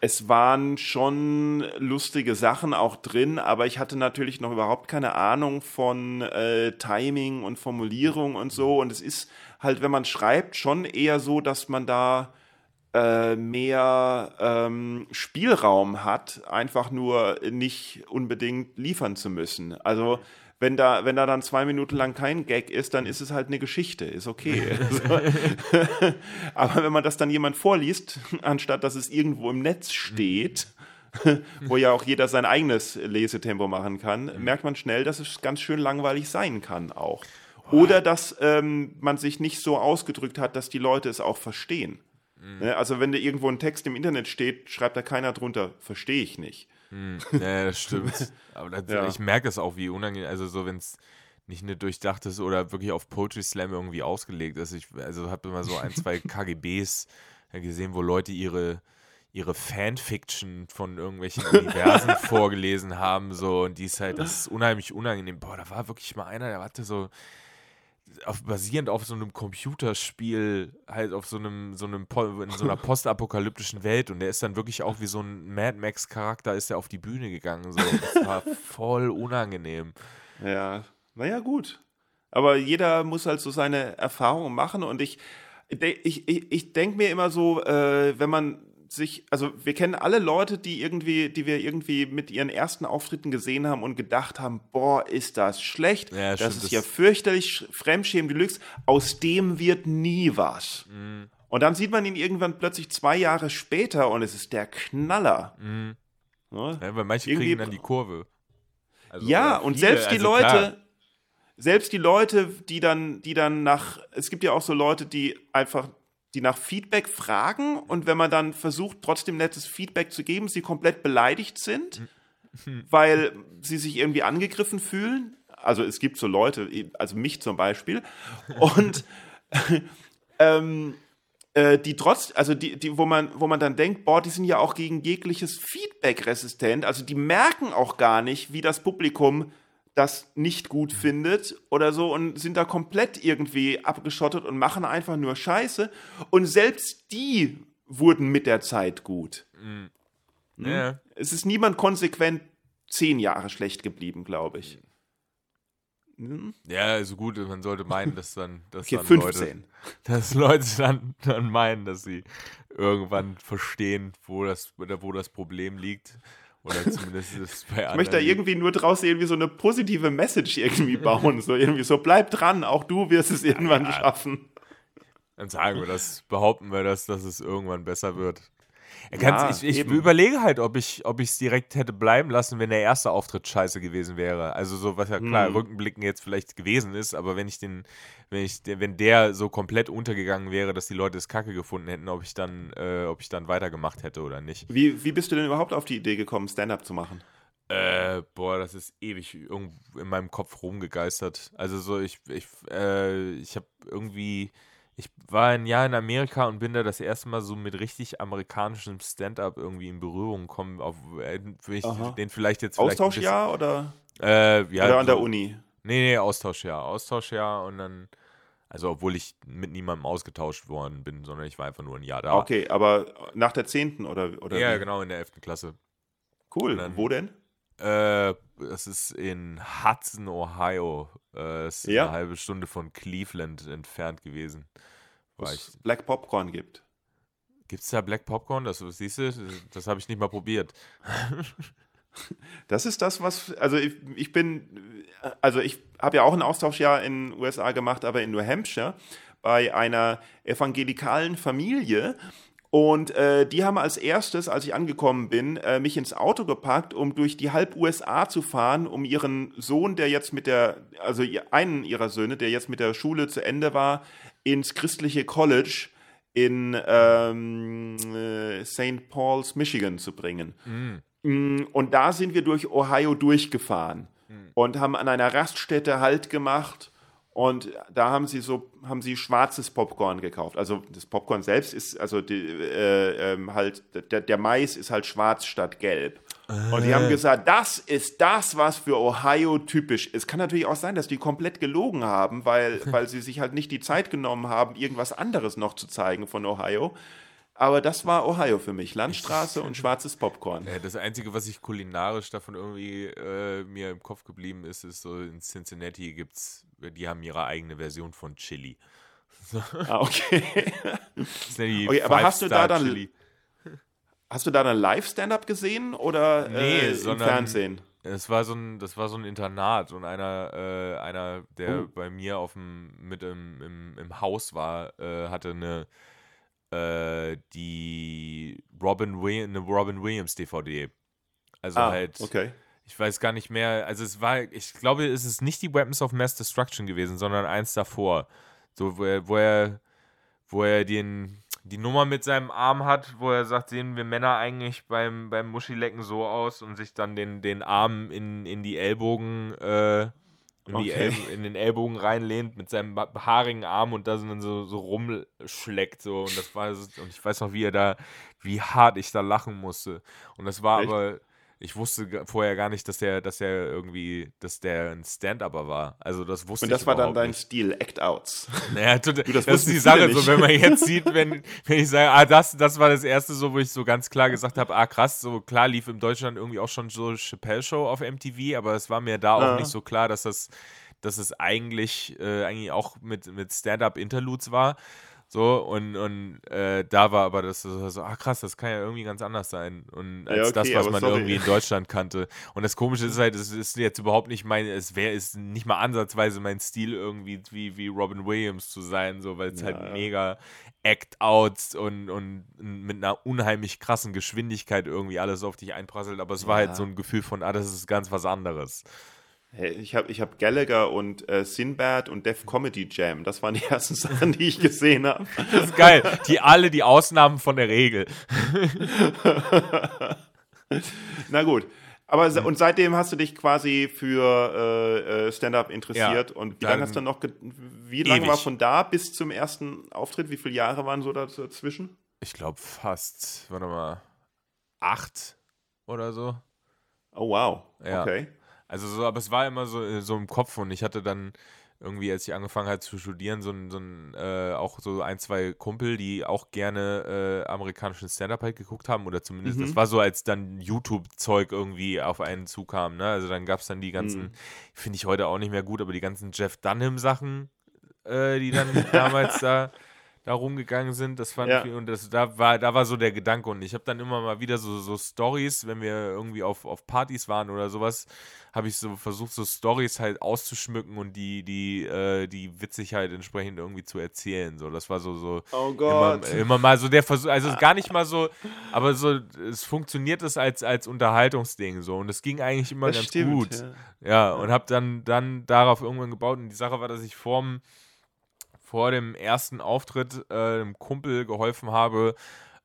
Es waren schon lustige Sachen auch drin, aber ich hatte natürlich noch überhaupt keine Ahnung von äh, Timing und Formulierung und so. Und es ist halt, wenn man schreibt, schon eher so, dass man da äh, mehr ähm, Spielraum hat, einfach nur nicht unbedingt liefern zu müssen. Also wenn da, wenn da dann zwei Minuten lang kein Gag ist, dann ist es halt eine Geschichte, ist okay. [laughs] [laughs] Aber wenn man das dann jemand vorliest, anstatt dass es irgendwo im Netz steht, wo ja auch jeder sein eigenes Lesetempo machen kann, merkt man schnell, dass es ganz schön langweilig sein kann auch. Oder dass ähm, man sich nicht so ausgedrückt hat, dass die Leute es auch verstehen. Mhm. Also wenn da irgendwo ein Text im Internet steht, schreibt da keiner drunter, verstehe ich nicht. Hm, [laughs] ja, das stimmt. Aber das, ja. ich merke das auch, wie unangenehm, also so, wenn es nicht eine durchdachtes oder wirklich auf Poetry Slam irgendwie ausgelegt ist. Ich also habe immer so ein, zwei [laughs] KGBs gesehen, wo Leute ihre ihre Fanfiction von irgendwelchen [laughs] Universen vorgelesen haben so und die ist halt das ist unheimlich unangenehm. Boah, da war wirklich mal einer, der hatte so auf, basierend auf so einem Computerspiel, halt auf so einem, so einem in so einer postapokalyptischen Welt und der ist dann wirklich auch wie so ein Mad Max-Charakter, ist er auf die Bühne gegangen. So. Das war [laughs] voll unangenehm. Ja, naja, gut. Aber jeder muss halt so seine Erfahrungen machen und ich, ich, ich, ich denke mir immer so, äh, wenn man sich, also wir kennen alle Leute, die irgendwie, die wir irgendwie mit ihren ersten Auftritten gesehen haben und gedacht haben, boah, ist das schlecht, ja, das stimmt, ist das ja fürchterlich, Fremdschämen Deluxe, aus dem wird nie was. Mhm. Und dann sieht man ihn irgendwann plötzlich zwei Jahre später und es ist der Knaller. Mhm. Ja, weil manche irgendwie, kriegen dann die Kurve. Also, ja, und viele, selbst die also Leute, klar. selbst die Leute, die dann, die dann nach, es gibt ja auch so Leute, die einfach die nach Feedback fragen und wenn man dann versucht, trotzdem nettes Feedback zu geben, sie komplett beleidigt sind, [laughs] weil sie sich irgendwie angegriffen fühlen. Also es gibt so Leute, also mich zum Beispiel, und [laughs] ähm, äh, die trotz, also die, die, wo man, wo man dann denkt, boah, die sind ja auch gegen jegliches Feedback resistent. Also die merken auch gar nicht, wie das Publikum das nicht gut mhm. findet oder so und sind da komplett irgendwie abgeschottet und machen einfach nur Scheiße. Und selbst die wurden mit der Zeit gut. Mhm. Hm? Ja. Es ist niemand konsequent zehn Jahre schlecht geblieben, glaube ich. Hm? Ja, also gut, man sollte meinen, dass dann, dass okay, dann 15. Leute, dass Leute dann, dann meinen, dass sie irgendwann verstehen, wo das, wo das Problem liegt. Oder zumindest ist es bei Ich möchte da irgendwie nur draus irgendwie so eine positive Message irgendwie [laughs] bauen. So irgendwie so, bleib dran, auch du wirst es irgendwann ja, schaffen. Dann sagen wir das, behaupten wir das, dass es irgendwann besser wird. Ja, ich, ich überlege halt, ob ich ob es direkt hätte bleiben lassen, wenn der erste Auftritt scheiße gewesen wäre. Also so, was ja klar, hm. Rückenblicken jetzt vielleicht gewesen ist, aber wenn ich den, wenn ich, wenn der so komplett untergegangen wäre, dass die Leute es kacke gefunden hätten, ob ich dann, äh, ob ich dann weitergemacht hätte oder nicht. Wie, wie bist du denn überhaupt auf die Idee gekommen, Stand-up zu machen? Äh, boah, das ist ewig in meinem Kopf rumgegeistert. Also so, ich, ich, äh, ich habe irgendwie ich war ein Jahr in Amerika und bin da das erste Mal so mit richtig amerikanischem Stand-up irgendwie in Berührung gekommen, auf äh, den vielleicht jetzt vielleicht Austauschjahr oder? Äh, ja, oder an der Uni? Nee, nee, Austauschjahr. Austauschjahr und dann, also obwohl ich mit niemandem ausgetauscht worden bin, sondern ich war einfach nur ein Jahr da. Okay, aber nach der 10. oder, oder Ja, wie? genau, in der 11. Klasse. Cool. Dann, Wo denn? Äh, das ist in Hudson, Ohio. Äh, ist ja? eine halbe Stunde von Cleveland entfernt gewesen. Wo es Black Popcorn gibt. Gibt es da Black Popcorn? Das siehst du, das habe ich nicht mal probiert. [laughs] Das ist das, was, also ich, ich bin, also ich habe ja auch ein Austauschjahr in den USA gemacht, aber in New Hampshire bei einer evangelikalen Familie und äh, die haben als erstes, als ich angekommen bin, äh, mich ins Auto gepackt, um durch die halb USA zu fahren, um ihren Sohn, der jetzt mit der, also einen ihrer Söhne, der jetzt mit der Schule zu Ende war, ins christliche College in ähm, äh, St. Paul's, Michigan zu bringen. Mm. Und da sind wir durch Ohio durchgefahren mm. und haben an einer Raststätte Halt gemacht und da haben sie so, haben sie schwarzes Popcorn gekauft. Also das Popcorn selbst ist, also die, äh, ähm, halt, der, der, Mais ist halt schwarz statt gelb. Äh. Und die haben gesagt, das ist das, was für Ohio typisch ist. Kann natürlich auch sein, dass die komplett gelogen haben, weil, [laughs] weil sie sich halt nicht die Zeit genommen haben, irgendwas anderes noch zu zeigen von Ohio. Aber das war Ohio für mich. Landstraße und [laughs] schwarzes Popcorn. das Einzige, was ich kulinarisch davon irgendwie äh, mir im Kopf geblieben ist, ist so in Cincinnati gibt's, die haben ihre eigene Version von Chili. [laughs] Ah, okay. okay aber hast du da dann Chili. Hast du da dann Live-Stand-up gesehen oder nee, äh, im Fernsehen? Es war so ein, das war so ein Internat und einer, äh, einer, der oh. bei mir auf dem, mit im, im, im Haus war, äh, hatte eine äh, die Robin, Williams, eine Robin Williams DVD. Also ah, halt. Okay. Ich weiß gar nicht mehr. Also es war, ich glaube, es ist nicht die Weapons of Mass Destruction gewesen, sondern eins davor. So, wo er, wo er, wo er den, die Nummer mit seinem Arm hat, wo er sagt, sehen wir Männer eigentlich beim, beim Muschilecken so aus und sich dann den, den Arm in, in die Ellbogen äh, in, okay. in, den Ellbogen reinlehnt mit seinem haarigen Arm und da dann so, so rumschleckt. So. Und das war und ich weiß noch, wie er da, wie hart ich da lachen musste. Und das war Echt? aber ich wusste vorher gar nicht, dass der, dass er irgendwie, dass der ein Stand-Upper war. Also das wusste ich Und das ich war dann dein nicht. Stil, Act-Outs. Naja, [laughs] du, das, das ist die Sache, so wenn man jetzt [laughs] sieht, wenn, wenn ich sage, ah, das, das war das erste, so wo ich so ganz klar gesagt habe, ah krass, so klar lief in Deutschland irgendwie auch schon so Chappelle Show auf MTV, aber es war mir da auch ja. nicht so klar, dass das, dass es eigentlich, äh, eigentlich auch mit, mit Stand-Up-Interludes war. So, und, und äh, da war aber das so, ach krass, das kann ja irgendwie ganz anders sein. Und als ja, okay, das, was man sorry. irgendwie in Deutschland kannte. Und das Komische ist halt, es ist jetzt überhaupt nicht mein, es wäre ist nicht mal ansatzweise mein Stil, irgendwie wie, wie Robin Williams zu sein, so, weil es ja, halt ja. mega Act-Outs und, und mit einer unheimlich krassen Geschwindigkeit irgendwie alles auf dich einprasselt. Aber es war halt so ein Gefühl von, ah, das ist ganz was anderes. Ich habe ich hab Gallagher und äh, Sinbad und Def Comedy Jam. Das waren die ersten [laughs] Sachen, die ich gesehen habe. Das ist geil. Die alle die Ausnahmen von der Regel. [laughs] Na gut. Aber und seitdem hast du dich quasi für äh, äh Stand-up interessiert. Ja, und wie lange hast du noch, wie lange war von da bis zum ersten Auftritt? Wie viele Jahre waren so dazwischen? Ich glaube fast, warte mal, acht oder so. Oh wow, ja. okay. Also so, aber es war immer so, äh, so im Kopf und ich hatte dann irgendwie, als ich angefangen habe zu studieren, so ein, so ein äh, auch so ein, zwei Kumpel, die auch gerne äh, amerikanischen Stand-Up halt geguckt haben oder zumindest, mhm. das war so, als dann YouTube-Zeug irgendwie auf einen zukam, ne? Also dann gab es dann die ganzen, mhm. finde ich heute auch nicht mehr gut, aber die ganzen Jeff Dunham-Sachen, äh, die [laughs] dann damals da da rumgegangen sind. Das fand ja. ich, und das, da war, da war so der Gedanke. Und ich habe dann immer mal wieder so, so Stories, wenn wir irgendwie auf, auf Partys waren oder sowas, habe ich so versucht, so Stories halt auszuschmücken und die, die, äh, die Witzigkeit entsprechend irgendwie zu erzählen. So, das war so, so oh Gott. Immer, immer mal so der Versuch, also gar nicht mal so, aber so, es funktioniert es als, als Unterhaltungsding so. Und es ging eigentlich immer das ganz stimmt, gut. Ja, ja und habe dann, dann darauf irgendwann gebaut. Und die Sache war, dass ich vorm vor dem ersten Auftritt äh, einem Kumpel geholfen habe,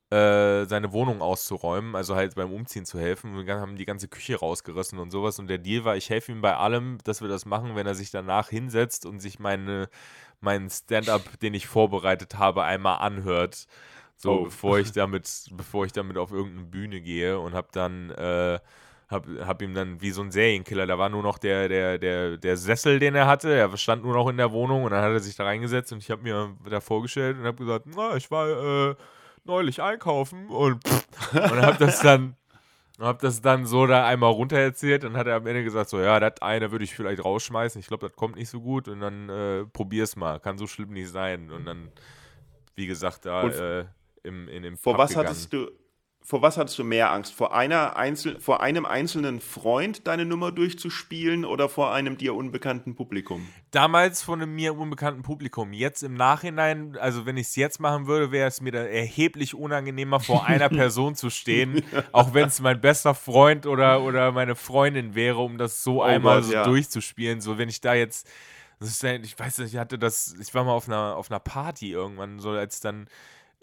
äh, seine Wohnung auszuräumen, also halt beim Umziehen zu helfen. Und dann haben die ganze Küche rausgerissen und sowas. Und der Deal war, ich helfe ihm bei allem, dass wir das machen, wenn er sich danach hinsetzt und sich meine, meinen Stand-up, den ich vorbereitet habe, einmal anhört. So, oh. bevor ich damit, bevor ich damit auf irgendeine Bühne gehe und habe dann äh, hab, hab ihm dann wie so ein Serienkiller, da war nur noch der, der, der, der Sessel, den er hatte, er stand nur noch in der Wohnung und dann hat er sich da reingesetzt und ich habe mir da vorgestellt und habe gesagt, na, ich war äh, neulich einkaufen und, und habe das dann hab das dann so da einmal runter erzählt und hat er am Ende gesagt, so ja, das eine würde ich vielleicht rausschmeißen, ich glaube, das kommt nicht so gut und dann äh, probier's mal, kann so schlimm nicht sein und dann, wie gesagt, da äh, im, in dem Vor Pub was gegangen. hattest du vor was hattest du mehr Angst? Vor, einer Einzel vor einem einzelnen Freund deine Nummer durchzuspielen oder vor einem dir unbekannten Publikum? Damals von einem mir unbekannten Publikum. Jetzt im Nachhinein, also wenn ich es jetzt machen würde, wäre es mir da erheblich unangenehmer, vor [laughs] einer Person zu stehen, auch wenn es mein bester Freund oder, oder meine Freundin wäre, um das so oh einmal Gott, so ja. durchzuspielen. So, wenn ich da jetzt. ich weiß nicht, ich hatte das, ich war mal auf einer, auf einer Party irgendwann, so als dann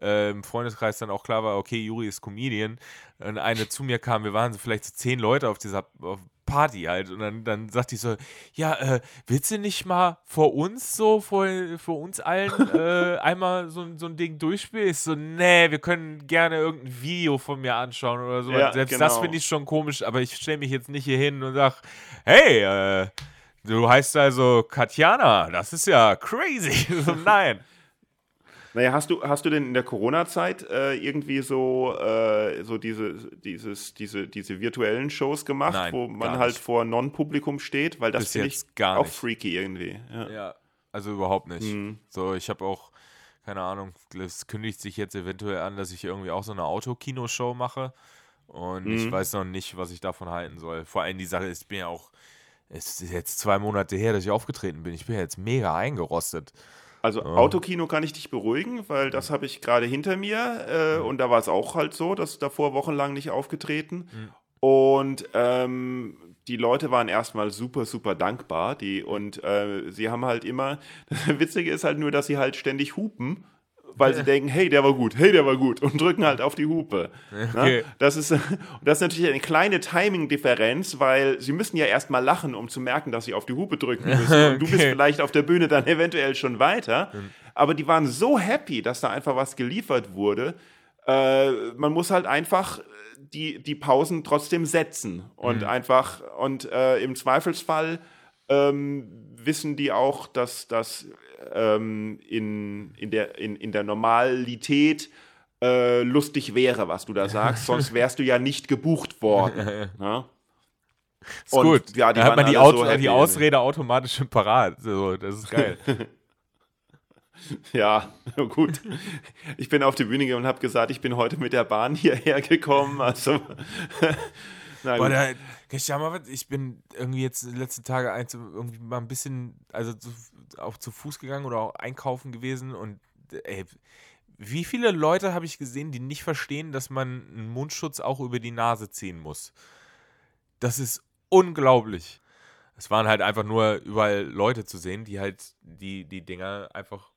äh, im Freundeskreis dann auch klar war, okay, Juri ist Comedian. Und eine zu mir kam, wir waren so vielleicht so zehn Leute auf dieser auf Party halt. Und dann, dann sagte ich so, ja, äh, willst du nicht mal vor uns so, vor, vor uns allen [laughs] äh, einmal so, so ein Ding durchspielen? Ich so, nee, wir können gerne irgendein Video von mir anschauen oder so. Ja, Selbst genau. das finde ich schon komisch, aber ich stelle mich jetzt nicht hier hin und sage, hey, äh, du heißt also Katjana, das ist ja crazy. [laughs] so, nein. Naja, hast du, hast du denn in der Corona-Zeit äh, irgendwie so, äh, so diese, dieses, diese, diese virtuellen Shows gemacht, Nein, wo man halt vor Non-Publikum steht? Weil das finde ich auch nicht. freaky irgendwie. Ja, ja also überhaupt nicht. Mhm. So, ich habe auch, keine Ahnung, es kündigt sich jetzt eventuell an, dass ich irgendwie auch so eine Autokino-Show mache. Und mhm. ich weiß noch nicht, was ich davon halten soll. Vor allem die Sache ist, ich bin ja auch, es ist jetzt zwei Monate her, dass ich aufgetreten bin. Ich bin ja jetzt mega eingerostet. Also oh. Autokino kann ich dich beruhigen, weil das habe ich gerade hinter mir äh, und da war es auch halt so, dass davor wochenlang nicht aufgetreten. Mhm. Und ähm, die Leute waren erstmal super, super dankbar. Die, und äh, sie haben halt immer, [laughs] das Witzige ist halt nur, dass sie halt ständig hupen weil sie denken, hey, der war gut, hey, der war gut und drücken halt auf die Hupe. Okay. Das, ist, das ist natürlich eine kleine Timing-Differenz, weil sie müssen ja erstmal lachen, um zu merken, dass sie auf die Hupe drücken müssen. [laughs] Und du bist vielleicht auf der Bühne dann eventuell schon weiter. Aber die waren so happy, dass da einfach was geliefert wurde. Äh, man muss halt einfach die, die Pausen trotzdem setzen und mhm. einfach und äh, im Zweifelsfall ähm, wissen die auch, dass das ähm, in, in, der, in, in der Normalität äh, lustig wäre, was du da [laughs] sagst, sonst wärst du ja nicht gebucht worden. [laughs] ne? Ist Und, gut. Ja, da hat man die, Auto, so die Ausrede automatisch schon parat. So, das ist geil. [laughs] ja, gut. Ich bin auf die Bühne gegangen und habe gesagt, ich bin heute mit der Bahn hierher gekommen. Also, Boah, da, ich bin irgendwie jetzt den letzten Tagen irgendwie mal ein bisschen, also zu, auch zu Fuß gegangen oder auch einkaufen gewesen und ey, wie viele Leute habe ich gesehen, die nicht verstehen, dass man einen Mundschutz auch über die Nase ziehen muss? Das ist unglaublich. Es waren halt einfach nur überall Leute zu sehen, die halt die, die Dinger einfach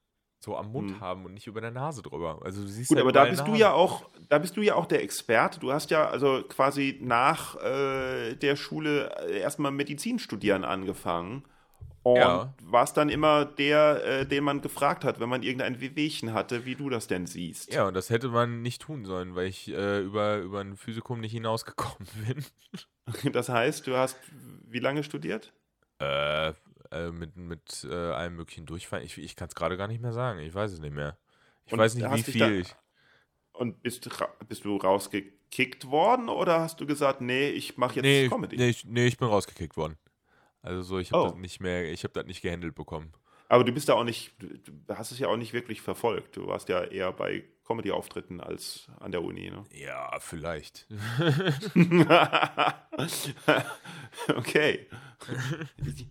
so am Mund hm. haben und nicht über der Nase drüber. Also du siehst Gut, halt aber da bist du ja auch, da bist du ja auch der Experte. Du hast ja also quasi nach äh, der Schule äh, erstmal Medizin studieren angefangen. Und ja. warst dann immer der, äh, den man gefragt hat, wenn man irgendein Wehwehchen hatte, wie du das denn siehst. Ja, und das hätte man nicht tun sollen, weil ich äh, über, über ein Physikum nicht hinausgekommen [laughs] bin. das heißt, du hast wie lange studiert? Äh, äh, mit, mit äh, allem möglichen Durchfall. Ich, ich kann es gerade gar nicht mehr sagen. Ich weiß es nicht mehr. Ich und weiß nicht, wie viel ich. Und bist, bist du rausgekickt worden oder hast du gesagt, nee, ich mache jetzt nee, Comedy? Nee ich, nee, ich bin rausgekickt worden. Also so, ich habe oh. das nicht mehr, ich habe das nicht gehandelt bekommen. Aber du bist da auch nicht, du hast es ja auch nicht wirklich verfolgt. Du warst ja eher bei Comedy-Auftritten als an der Uni, ne? Ja, vielleicht. [laughs] okay. [laughs]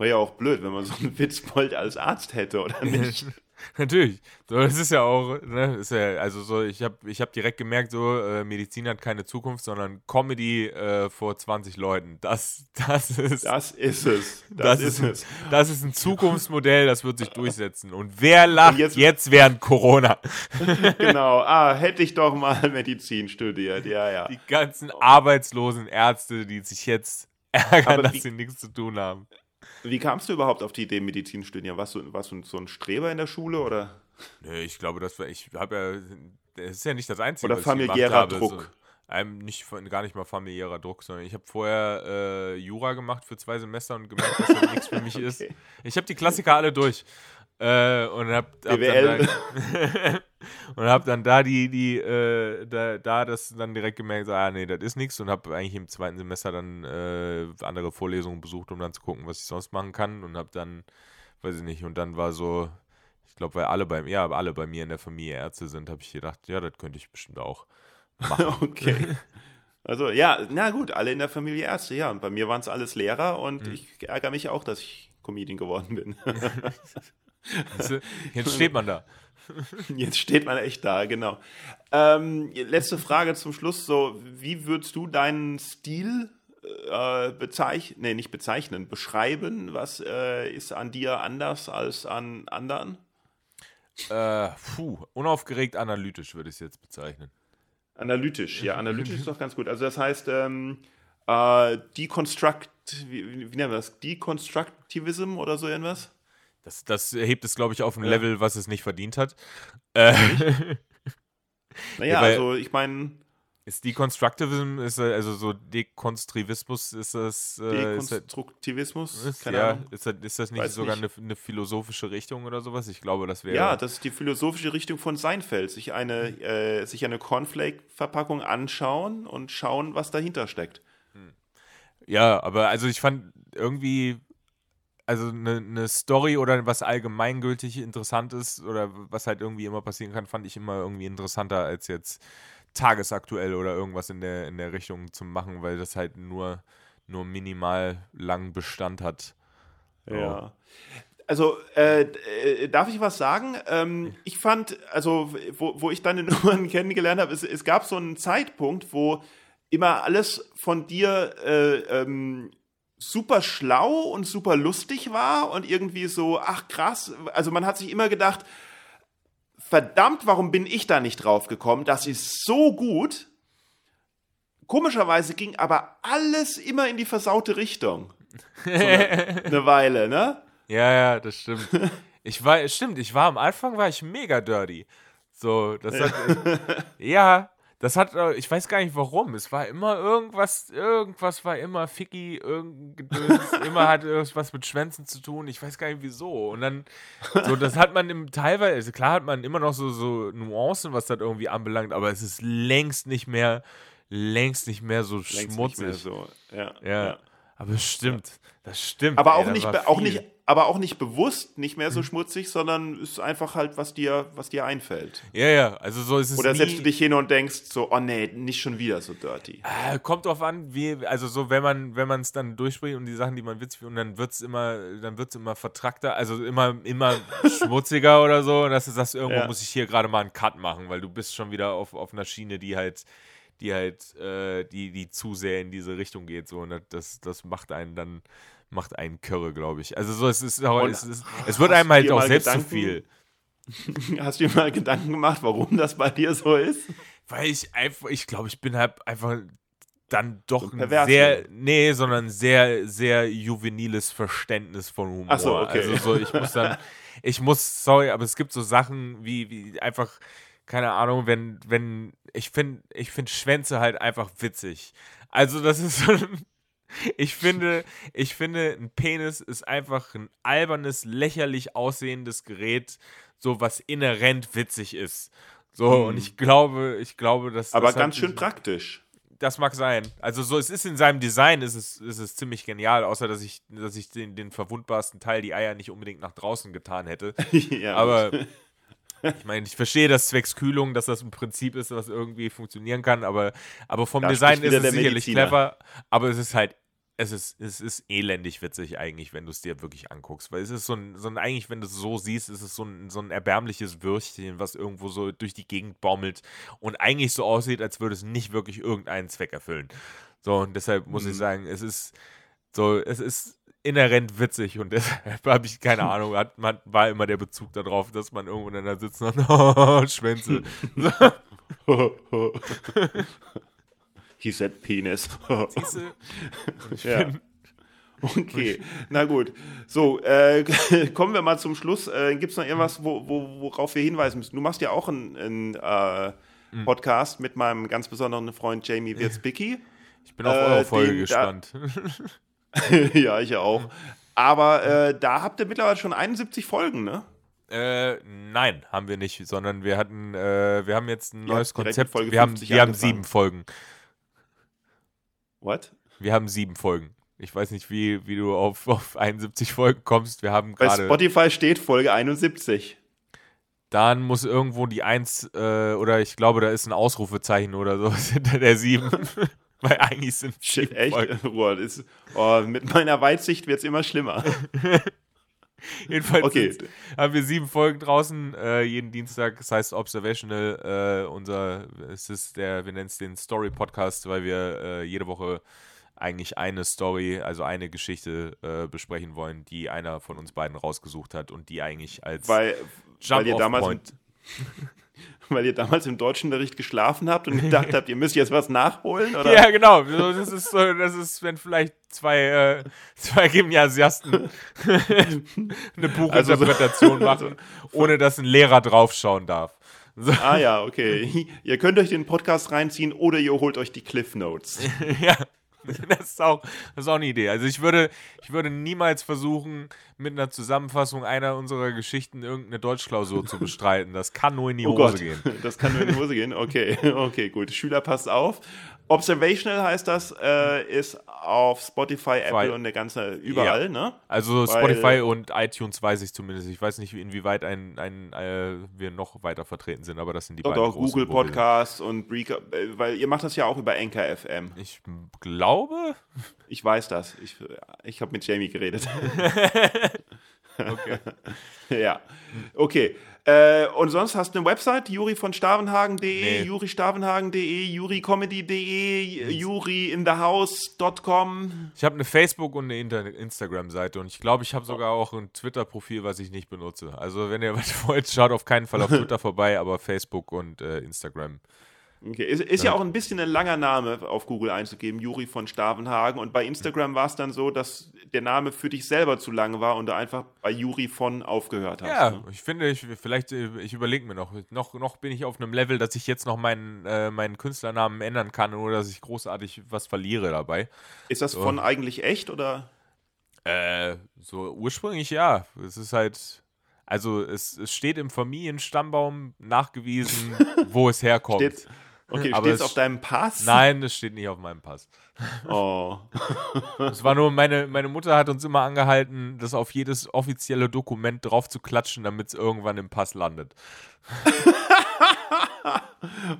War ja auch blöd, wenn man so einen Witzbold als Arzt hätte, oder [laughs] nicht? Natürlich. So, das ist ja auch, ne, ist ja, also so, ich habe ich hab direkt gemerkt, so, äh, Medizin hat keine Zukunft, sondern Comedy äh, vor 20 Leuten. Das, das ist. Das ist es. Das, das ist, ist, es. Das ist ein Zukunftsmodell, das wird sich durchsetzen. Und wer lacht Und jetzt, jetzt, während Corona? [laughs] genau. [laughs] Ah, hätte ich doch mal Medizin studiert. Ja, ja. Die ganzen arbeitslosen Ärzte, die sich jetzt ärgern, dass sie nichts zu tun haben. Wie kamst du überhaupt auf die Idee, Medizin studieren? Warst du, warst du so ein Streber in der Schule oder? Nee, ich glaube, das war, ich habe ja, das ist ja nicht das Einzige, oder was familiärer habe, Druck. So, einem nicht, gar nicht mal familiärer Druck, sondern ich habe vorher äh, Jura gemacht für zwei Semester und gemerkt, dass das nichts für mich [laughs] okay. ist. Ich habe die Klassiker alle durch. Äh, und hab, hab dann, da, [laughs] und hab dann da die, die, äh, da, da das dann direkt gemerkt, so, ah nee, das ist nichts und habe eigentlich im zweiten Semester dann äh, andere Vorlesungen besucht, um dann zu gucken, was ich sonst machen kann und habe dann, weiß ich nicht, und dann war so, ich glaube, weil alle bei mir, ja, alle bei mir in der Familie Ärzte sind, habe ich gedacht, ja, das könnte ich bestimmt auch machen. [laughs] okay. Also ja, na gut, alle in der Familie Ärzte, ja. Und bei mir waren es alles Lehrer und mhm. ich ärgere mich auch, dass ich Comedian geworden bin. [laughs] Jetzt steht man da. [laughs] [laughs] Jetzt steht man echt da, genau. Ähm, letzte Frage zum Schluss: So, wie würdest du deinen Stil äh, bezeichnen? Nee, nicht bezeichnen, beschreiben? Was äh, ist an dir anders als an anderen? Äh, puh, unaufgeregt analytisch würde ich es jetzt bezeichnen. Analytisch, ja, [laughs] analytisch ist doch ganz gut. Also das heißt, ähm, äh, Deconstruct, wie, wie nennen wir das? Deconstructivism oder so irgendwas? Das, das hebt es, glaube ich, auf ein ja. Level, was es nicht verdient hat. Äh, [laughs] naja, ja, also ich meine. Ist Deconstructivism, ist also so Dekonstruktivismus, ist das. Äh, Dekonstruktivismus? Ist, ja, ist das, ist das nicht Weiß sogar nicht. Eine, eine, philosophische Richtung oder sowas? Ich glaube, das wäre. Ja, das ist die philosophische Richtung von Seinfeld. Sich eine, äh, sich eine Cornflake-Verpackung anschauen und schauen, was dahinter steckt. Hm. Ja, aber also ich fand irgendwie also eine, eine Story oder was allgemeingültig interessant ist oder was halt irgendwie immer passieren kann, fand ich immer irgendwie interessanter als jetzt tagesaktuell oder irgendwas in der, in der Richtung zu machen, weil das halt nur, nur minimal lang Bestand hat. So. Ja. Also, äh, äh, darf ich was sagen? Ähm, ich fand, also, wo, wo ich deine [laughs] Nummern kennengelernt habe, es, es gab so einen Zeitpunkt, wo immer alles von dir äh, ähm, super schlau und super lustig war und irgendwie so, ach krass, also man hat sich immer gedacht, verdammt, warum bin ich da nicht drauf gekommen? Das ist so gut. Komischerweise ging aber alles immer in die versaute Richtung. So eine, [laughs] eine Weile, ne? Ja, ja, das stimmt. Ich war, stimmt, ich war am Anfang war ich mega dirty. So, das hat, [laughs] ja, das hat, äh, ich weiß gar nicht warum. Es war immer irgendwas, irgendwas war immer Ficky, irgendwas, [laughs] immer hat irgendwas mit Schwänzen zu tun. Ich weiß gar nicht wieso. Und dann, so, das hat man im teilweise, also klar hat man immer noch so, so Nuancen, was das irgendwie anbelangt, aber es ist längst nicht mehr, längst nicht mehr so längst schmutzig. Nicht mehr so. Ja, ja. ja. Aber es stimmt. Das stimmt. Aber ey, auch, nicht, auch, nicht, aber auch nicht bewusst, nicht mehr so mhm. schmutzig, sondern ist einfach halt, was dir, was dir einfällt. Ja, ja, also so ist es. Oder setzt du dich hin und denkst so, oh nee, nicht schon wieder so dirty. Äh, kommt drauf an, wie, also so, wenn man, wenn man es dann durchspricht und die Sachen, die man witzig und dann wird es immer, dann wird immer vertrackter, also immer, immer [laughs] schmutziger oder so, und dass du sagst, irgendwo ja. muss ich hier gerade mal einen Cut machen, weil du bist schon wieder auf, auf einer Schiene, die halt, die halt, äh, die, die zu sehr in diese Richtung geht, so, und das, das macht einen dann macht einen Körre, glaube ich. Also so, es ist auch, es, ist, es wird einem halt auch selbst Gedanken, zu viel. [laughs] Hast du dir mal Gedanken gemacht, warum das bei dir so ist? Weil ich einfach, ich glaube, ich bin halt einfach dann doch so ein sehr, nee, sondern sehr, sehr juveniles Verständnis von Humor. Ach so, okay. Also so, ich muss dann, [laughs] ich muss, sorry, aber es gibt so Sachen wie, wie einfach, keine Ahnung, wenn, wenn, ich finde, ich finde Schwänze halt einfach witzig. Also das ist so, ich finde, ich finde, ein Penis ist einfach ein albernes, lächerlich aussehendes Gerät, so was inhärent witzig ist. So, hm. und ich glaube, ich glaube, dass. Aber das ganz schön praktisch. Das mag sein. Also so, es ist in seinem Design, ist es, ist es ziemlich genial, außer dass ich, dass ich den, den verwundbarsten Teil, die Eier, nicht unbedingt nach draußen getan hätte. [laughs] ja, aber ich meine, ich verstehe das zwecks Kühlung, dass das ein Prinzip ist, was irgendwie funktionieren kann, aber, aber vom da Design ist es sicherlich Mediziner. clever, aber es ist halt es ist, es ist elendig witzig eigentlich, wenn du es dir wirklich anguckst. Weil es ist so ein, so ein eigentlich, wenn du es so siehst, ist es so ein, so ein erbärmliches Würstchen, was irgendwo so durch die Gegend baumelt und eigentlich so aussieht, als würde es nicht wirklich irgendeinen Zweck erfüllen. So, und deshalb muss mhm. ich sagen, es ist so, es ist inhärent witzig und [laughs] deshalb habe ich keine [laughs] Ahnung, hat, man, war immer der Bezug darauf, dass man irgendwo in der sitzt und oh, [laughs] Schwänze. He said penis. [laughs] Siehste? [laughs] ja. Okay, na gut. So, äh, [laughs] kommen wir mal zum Schluss. Äh, Gibt es noch irgendwas, wo, wo, worauf wir hinweisen müssen? Du machst ja auch einen, äh, mhm. Podcast mit meinem ganz besonderen Freund Jamie Wirzbicki. Ich bin auf eure äh, Folge gespannt. ja, ich auch. Aber äh, da habt ihr mittlerweile schon 71 Folgen, ne? Äh, nein, haben wir nicht, sondern wir hatten, äh, wir haben jetzt ein neues Konzept. wir haben, wir haben sieben Folgen. What? Wir haben sieben Folgen. Ich weiß nicht, wie, wie du auf, auf [laughs] 71 Folgen kommst. Wir haben gerade. Bei Spotify steht Folge 71. Dann muss irgendwo die 1, äh, oder ich glaube, da ist ein Ausrufezeichen oder so [laughs] hinter der 7. [laughs] Weil eigentlich sind Shit, echt? Boah, ist, oh, mit meiner Weitsicht wird es immer schlimmer. [laughs] Jedenfalls okay. haben wir sieben Folgen draußen, äh, jeden Dienstag. Das heißt Observational. Äh, unser, es ist der, wir nennen es den Story-Podcast, weil wir äh, jede Woche eigentlich eine Story, also eine Geschichte äh, besprechen wollen, die einer von uns beiden rausgesucht hat und die eigentlich als weil, Jump weil ihr damals Point [laughs] weil ihr damals im Deutschunterricht geschlafen habt und [laughs] gedacht habt, ihr müsst jetzt was nachholen? Oder? Ja, genau. Das ist so, das ist, wenn vielleicht zwei, äh, zwei Gymnasiasten [laughs] eine Buchinterpretation also so, [laughs] machen, ohne dass ein Lehrer draufschauen darf. So. Ah ja, okay. Ihr könnt euch den Podcast reinziehen oder ihr holt euch die Cliff Notes. ja. [laughs] Das ist, auch, das ist auch eine Idee. Also ich würde, ich würde niemals versuchen, mit einer Zusammenfassung einer unserer Geschichten irgendeine Deutschklausur zu bestreiten. Das kann nur in die oh Hose Gott. gehen. Das kann nur in die Hose gehen. Okay, [laughs] okay, gut. Schüler passt auf. Observational heißt das, äh, ist auf Spotify, Apple Zwei. und der ganze überall, ja. ne? Also Weil, Spotify und iTunes weiß ich zumindest. Ich weiß nicht, inwieweit ein, ein äh, wir noch weiter vertreten sind, aber das sind die doch, beiden doch, großen, Google Podcasts und Breaker, äh, weil ihr macht das ja auch über Anchor FM. Ich glaube. Ich weiß das. Ich, ich habe mit Jamie geredet. [laughs] okay. [laughs] ja. Okay. Äh, und sonst hast du eine Website, juri von stavenhagen.de, nee. juristavenhagen.de, juricomedy.de, juriinthehouse.com. Ich habe eine Facebook- und eine Instagram-Seite und ich glaube, ich habe sogar auch ein Twitter-Profil, was ich nicht benutze. Also wenn ihr was [laughs] wollt, schaut auf keinen Fall auf [laughs] Twitter vorbei, aber Facebook und äh, Instagram. Okay. Ist, ist ja. ja. auch ein bisschen ein langer Name auf Google einzugeben, Juri von Stavenhagen. Und bei Instagram war es dann so, dass der Name für dich selber zu lang war und du einfach bei Juri von aufgehört hast. Ja, ne? ich finde, ich, vielleicht, äh, ich überlege mir noch, noch, noch bin ich auf einem Level, dass ich jetzt noch meinen, äh, meinen Künstlernamen ändern kann, ohne dass ich großartig was verliere dabei. Ist das so. von eigentlich echt oder? Äh, so ursprünglich ja. Es ist halt. Also es, es steht im Familienstammbaum nachgewiesen, [laughs] wo es herkommt. Steht, Okay, steht es auf deinem Pass? Nein, es steht nicht auf meinem Pass. Oh. [laughs] Es war nur, meine, meine Mutter hat uns immer angehalten, das auf jedes offizielle Dokument drauf zu klatschen, damit es irgendwann im Pass landet. [laughs]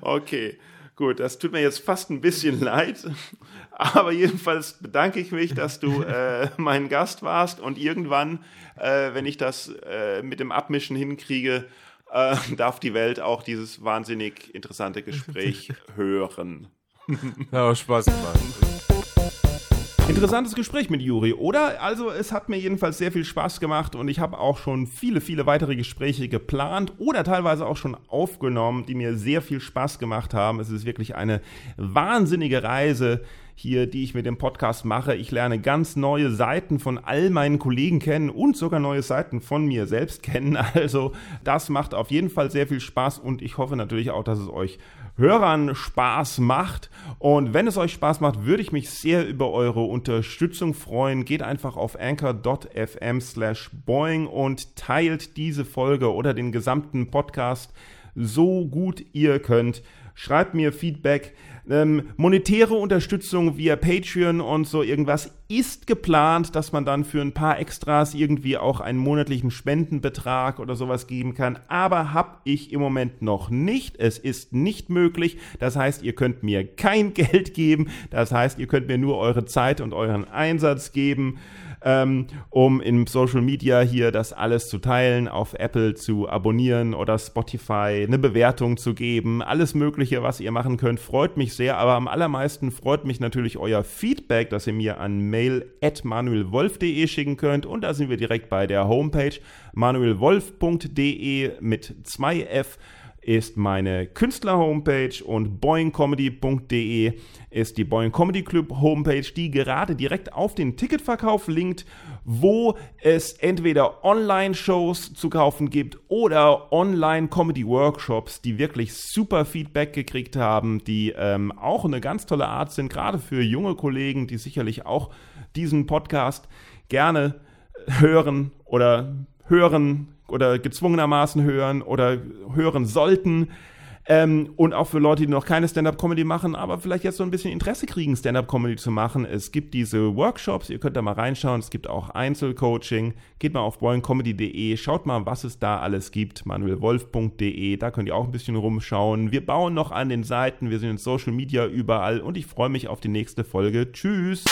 okay, gut, das tut mir jetzt fast ein bisschen leid. Aber jedenfalls bedanke ich mich, dass du äh, [laughs] mein Gast warst und irgendwann, äh, wenn ich das äh, mit dem Abmischen hinkriege, äh, darf die Welt auch dieses wahnsinnig interessante Gespräch [laughs] hören. Ja, Spaß gemacht. Interessantes Gespräch mit Juri, oder? Also es hat mir jedenfalls sehr viel Spaß gemacht und ich habe auch schon viele, viele weitere Gespräche geplant oder teilweise auch schon aufgenommen, die mir sehr viel Spaß gemacht haben. Es ist wirklich eine wahnsinnige Reise hier, die ich mit dem Podcast mache. Ich lerne ganz neue Seiten von all meinen Kollegen kennen und sogar neue Seiten von mir selbst [laughs] kennen. Also das macht auf jeden Fall sehr viel Spaß und ich hoffe natürlich auch, dass es euch Hörern Spaß macht. Und wenn es euch Spaß macht, würde ich mich sehr über eure Unterstützung freuen. Geht einfach auf anchor.fm slash boing und teilt diese Folge oder den gesamten Podcast so gut ihr könnt schreibt mir Feedback. Ähm, monetäre Unterstützung via Patreon und so irgendwas ist geplant, dass man dann für ein paar Extras irgendwie auch einen monatlichen Spendenbetrag oder sowas geben kann. Aber habe ich im Moment noch nicht. Es ist nicht möglich. Das heißt, ihr könnt mir kein [laughs] Geld geben. Das heißt, ihr könnt mir nur eure Zeit und euren Einsatz geben ähm, um in Social Media hier das alles zu teilen, auf Apple zu abonnieren oder Spotify eine Bewertung zu geben. Alles Mögliche, was ihr machen könnt, freut mich sehr. Aber am allermeisten freut mich natürlich euer Feedback, das ihr mir an mail.manuelwolf.de schicken könnt. Und da sind wir direkt bei der Homepage manuelwolf.de mit 2F ist meine Künstler-Homepage und boingcomedy.de ist die Boing Comedy Club Homepage, die gerade direkt auf den Ticketverkauf linkt, wo es entweder Online-Shows zu kaufen gibt oder Online-Comedy-Workshops, die wirklich super Feedback gekriegt haben, die ähm, auch eine ganz tolle Art sind, gerade für junge Kollegen, die sicherlich auch diesen Podcast gerne hören oder hören oder gezwungenermaßen hören oder hören sollten. Ähm, und auch für Leute, die noch keine Stand-up-Comedy machen, aber vielleicht jetzt so ein bisschen Interesse kriegen, Stand-up-Comedy zu machen. Es gibt diese Workshops, ihr könnt da mal reinschauen. Es gibt auch Einzelcoaching. Geht mal auf boingcomedy.de, schaut mal, was es da alles gibt. manuelwolf.de, da könnt ihr auch ein bisschen rumschauen. Wir bauen noch an den Seiten, wir sind in Social Media überall und ich freue mich auf die nächste Folge. Tschüss!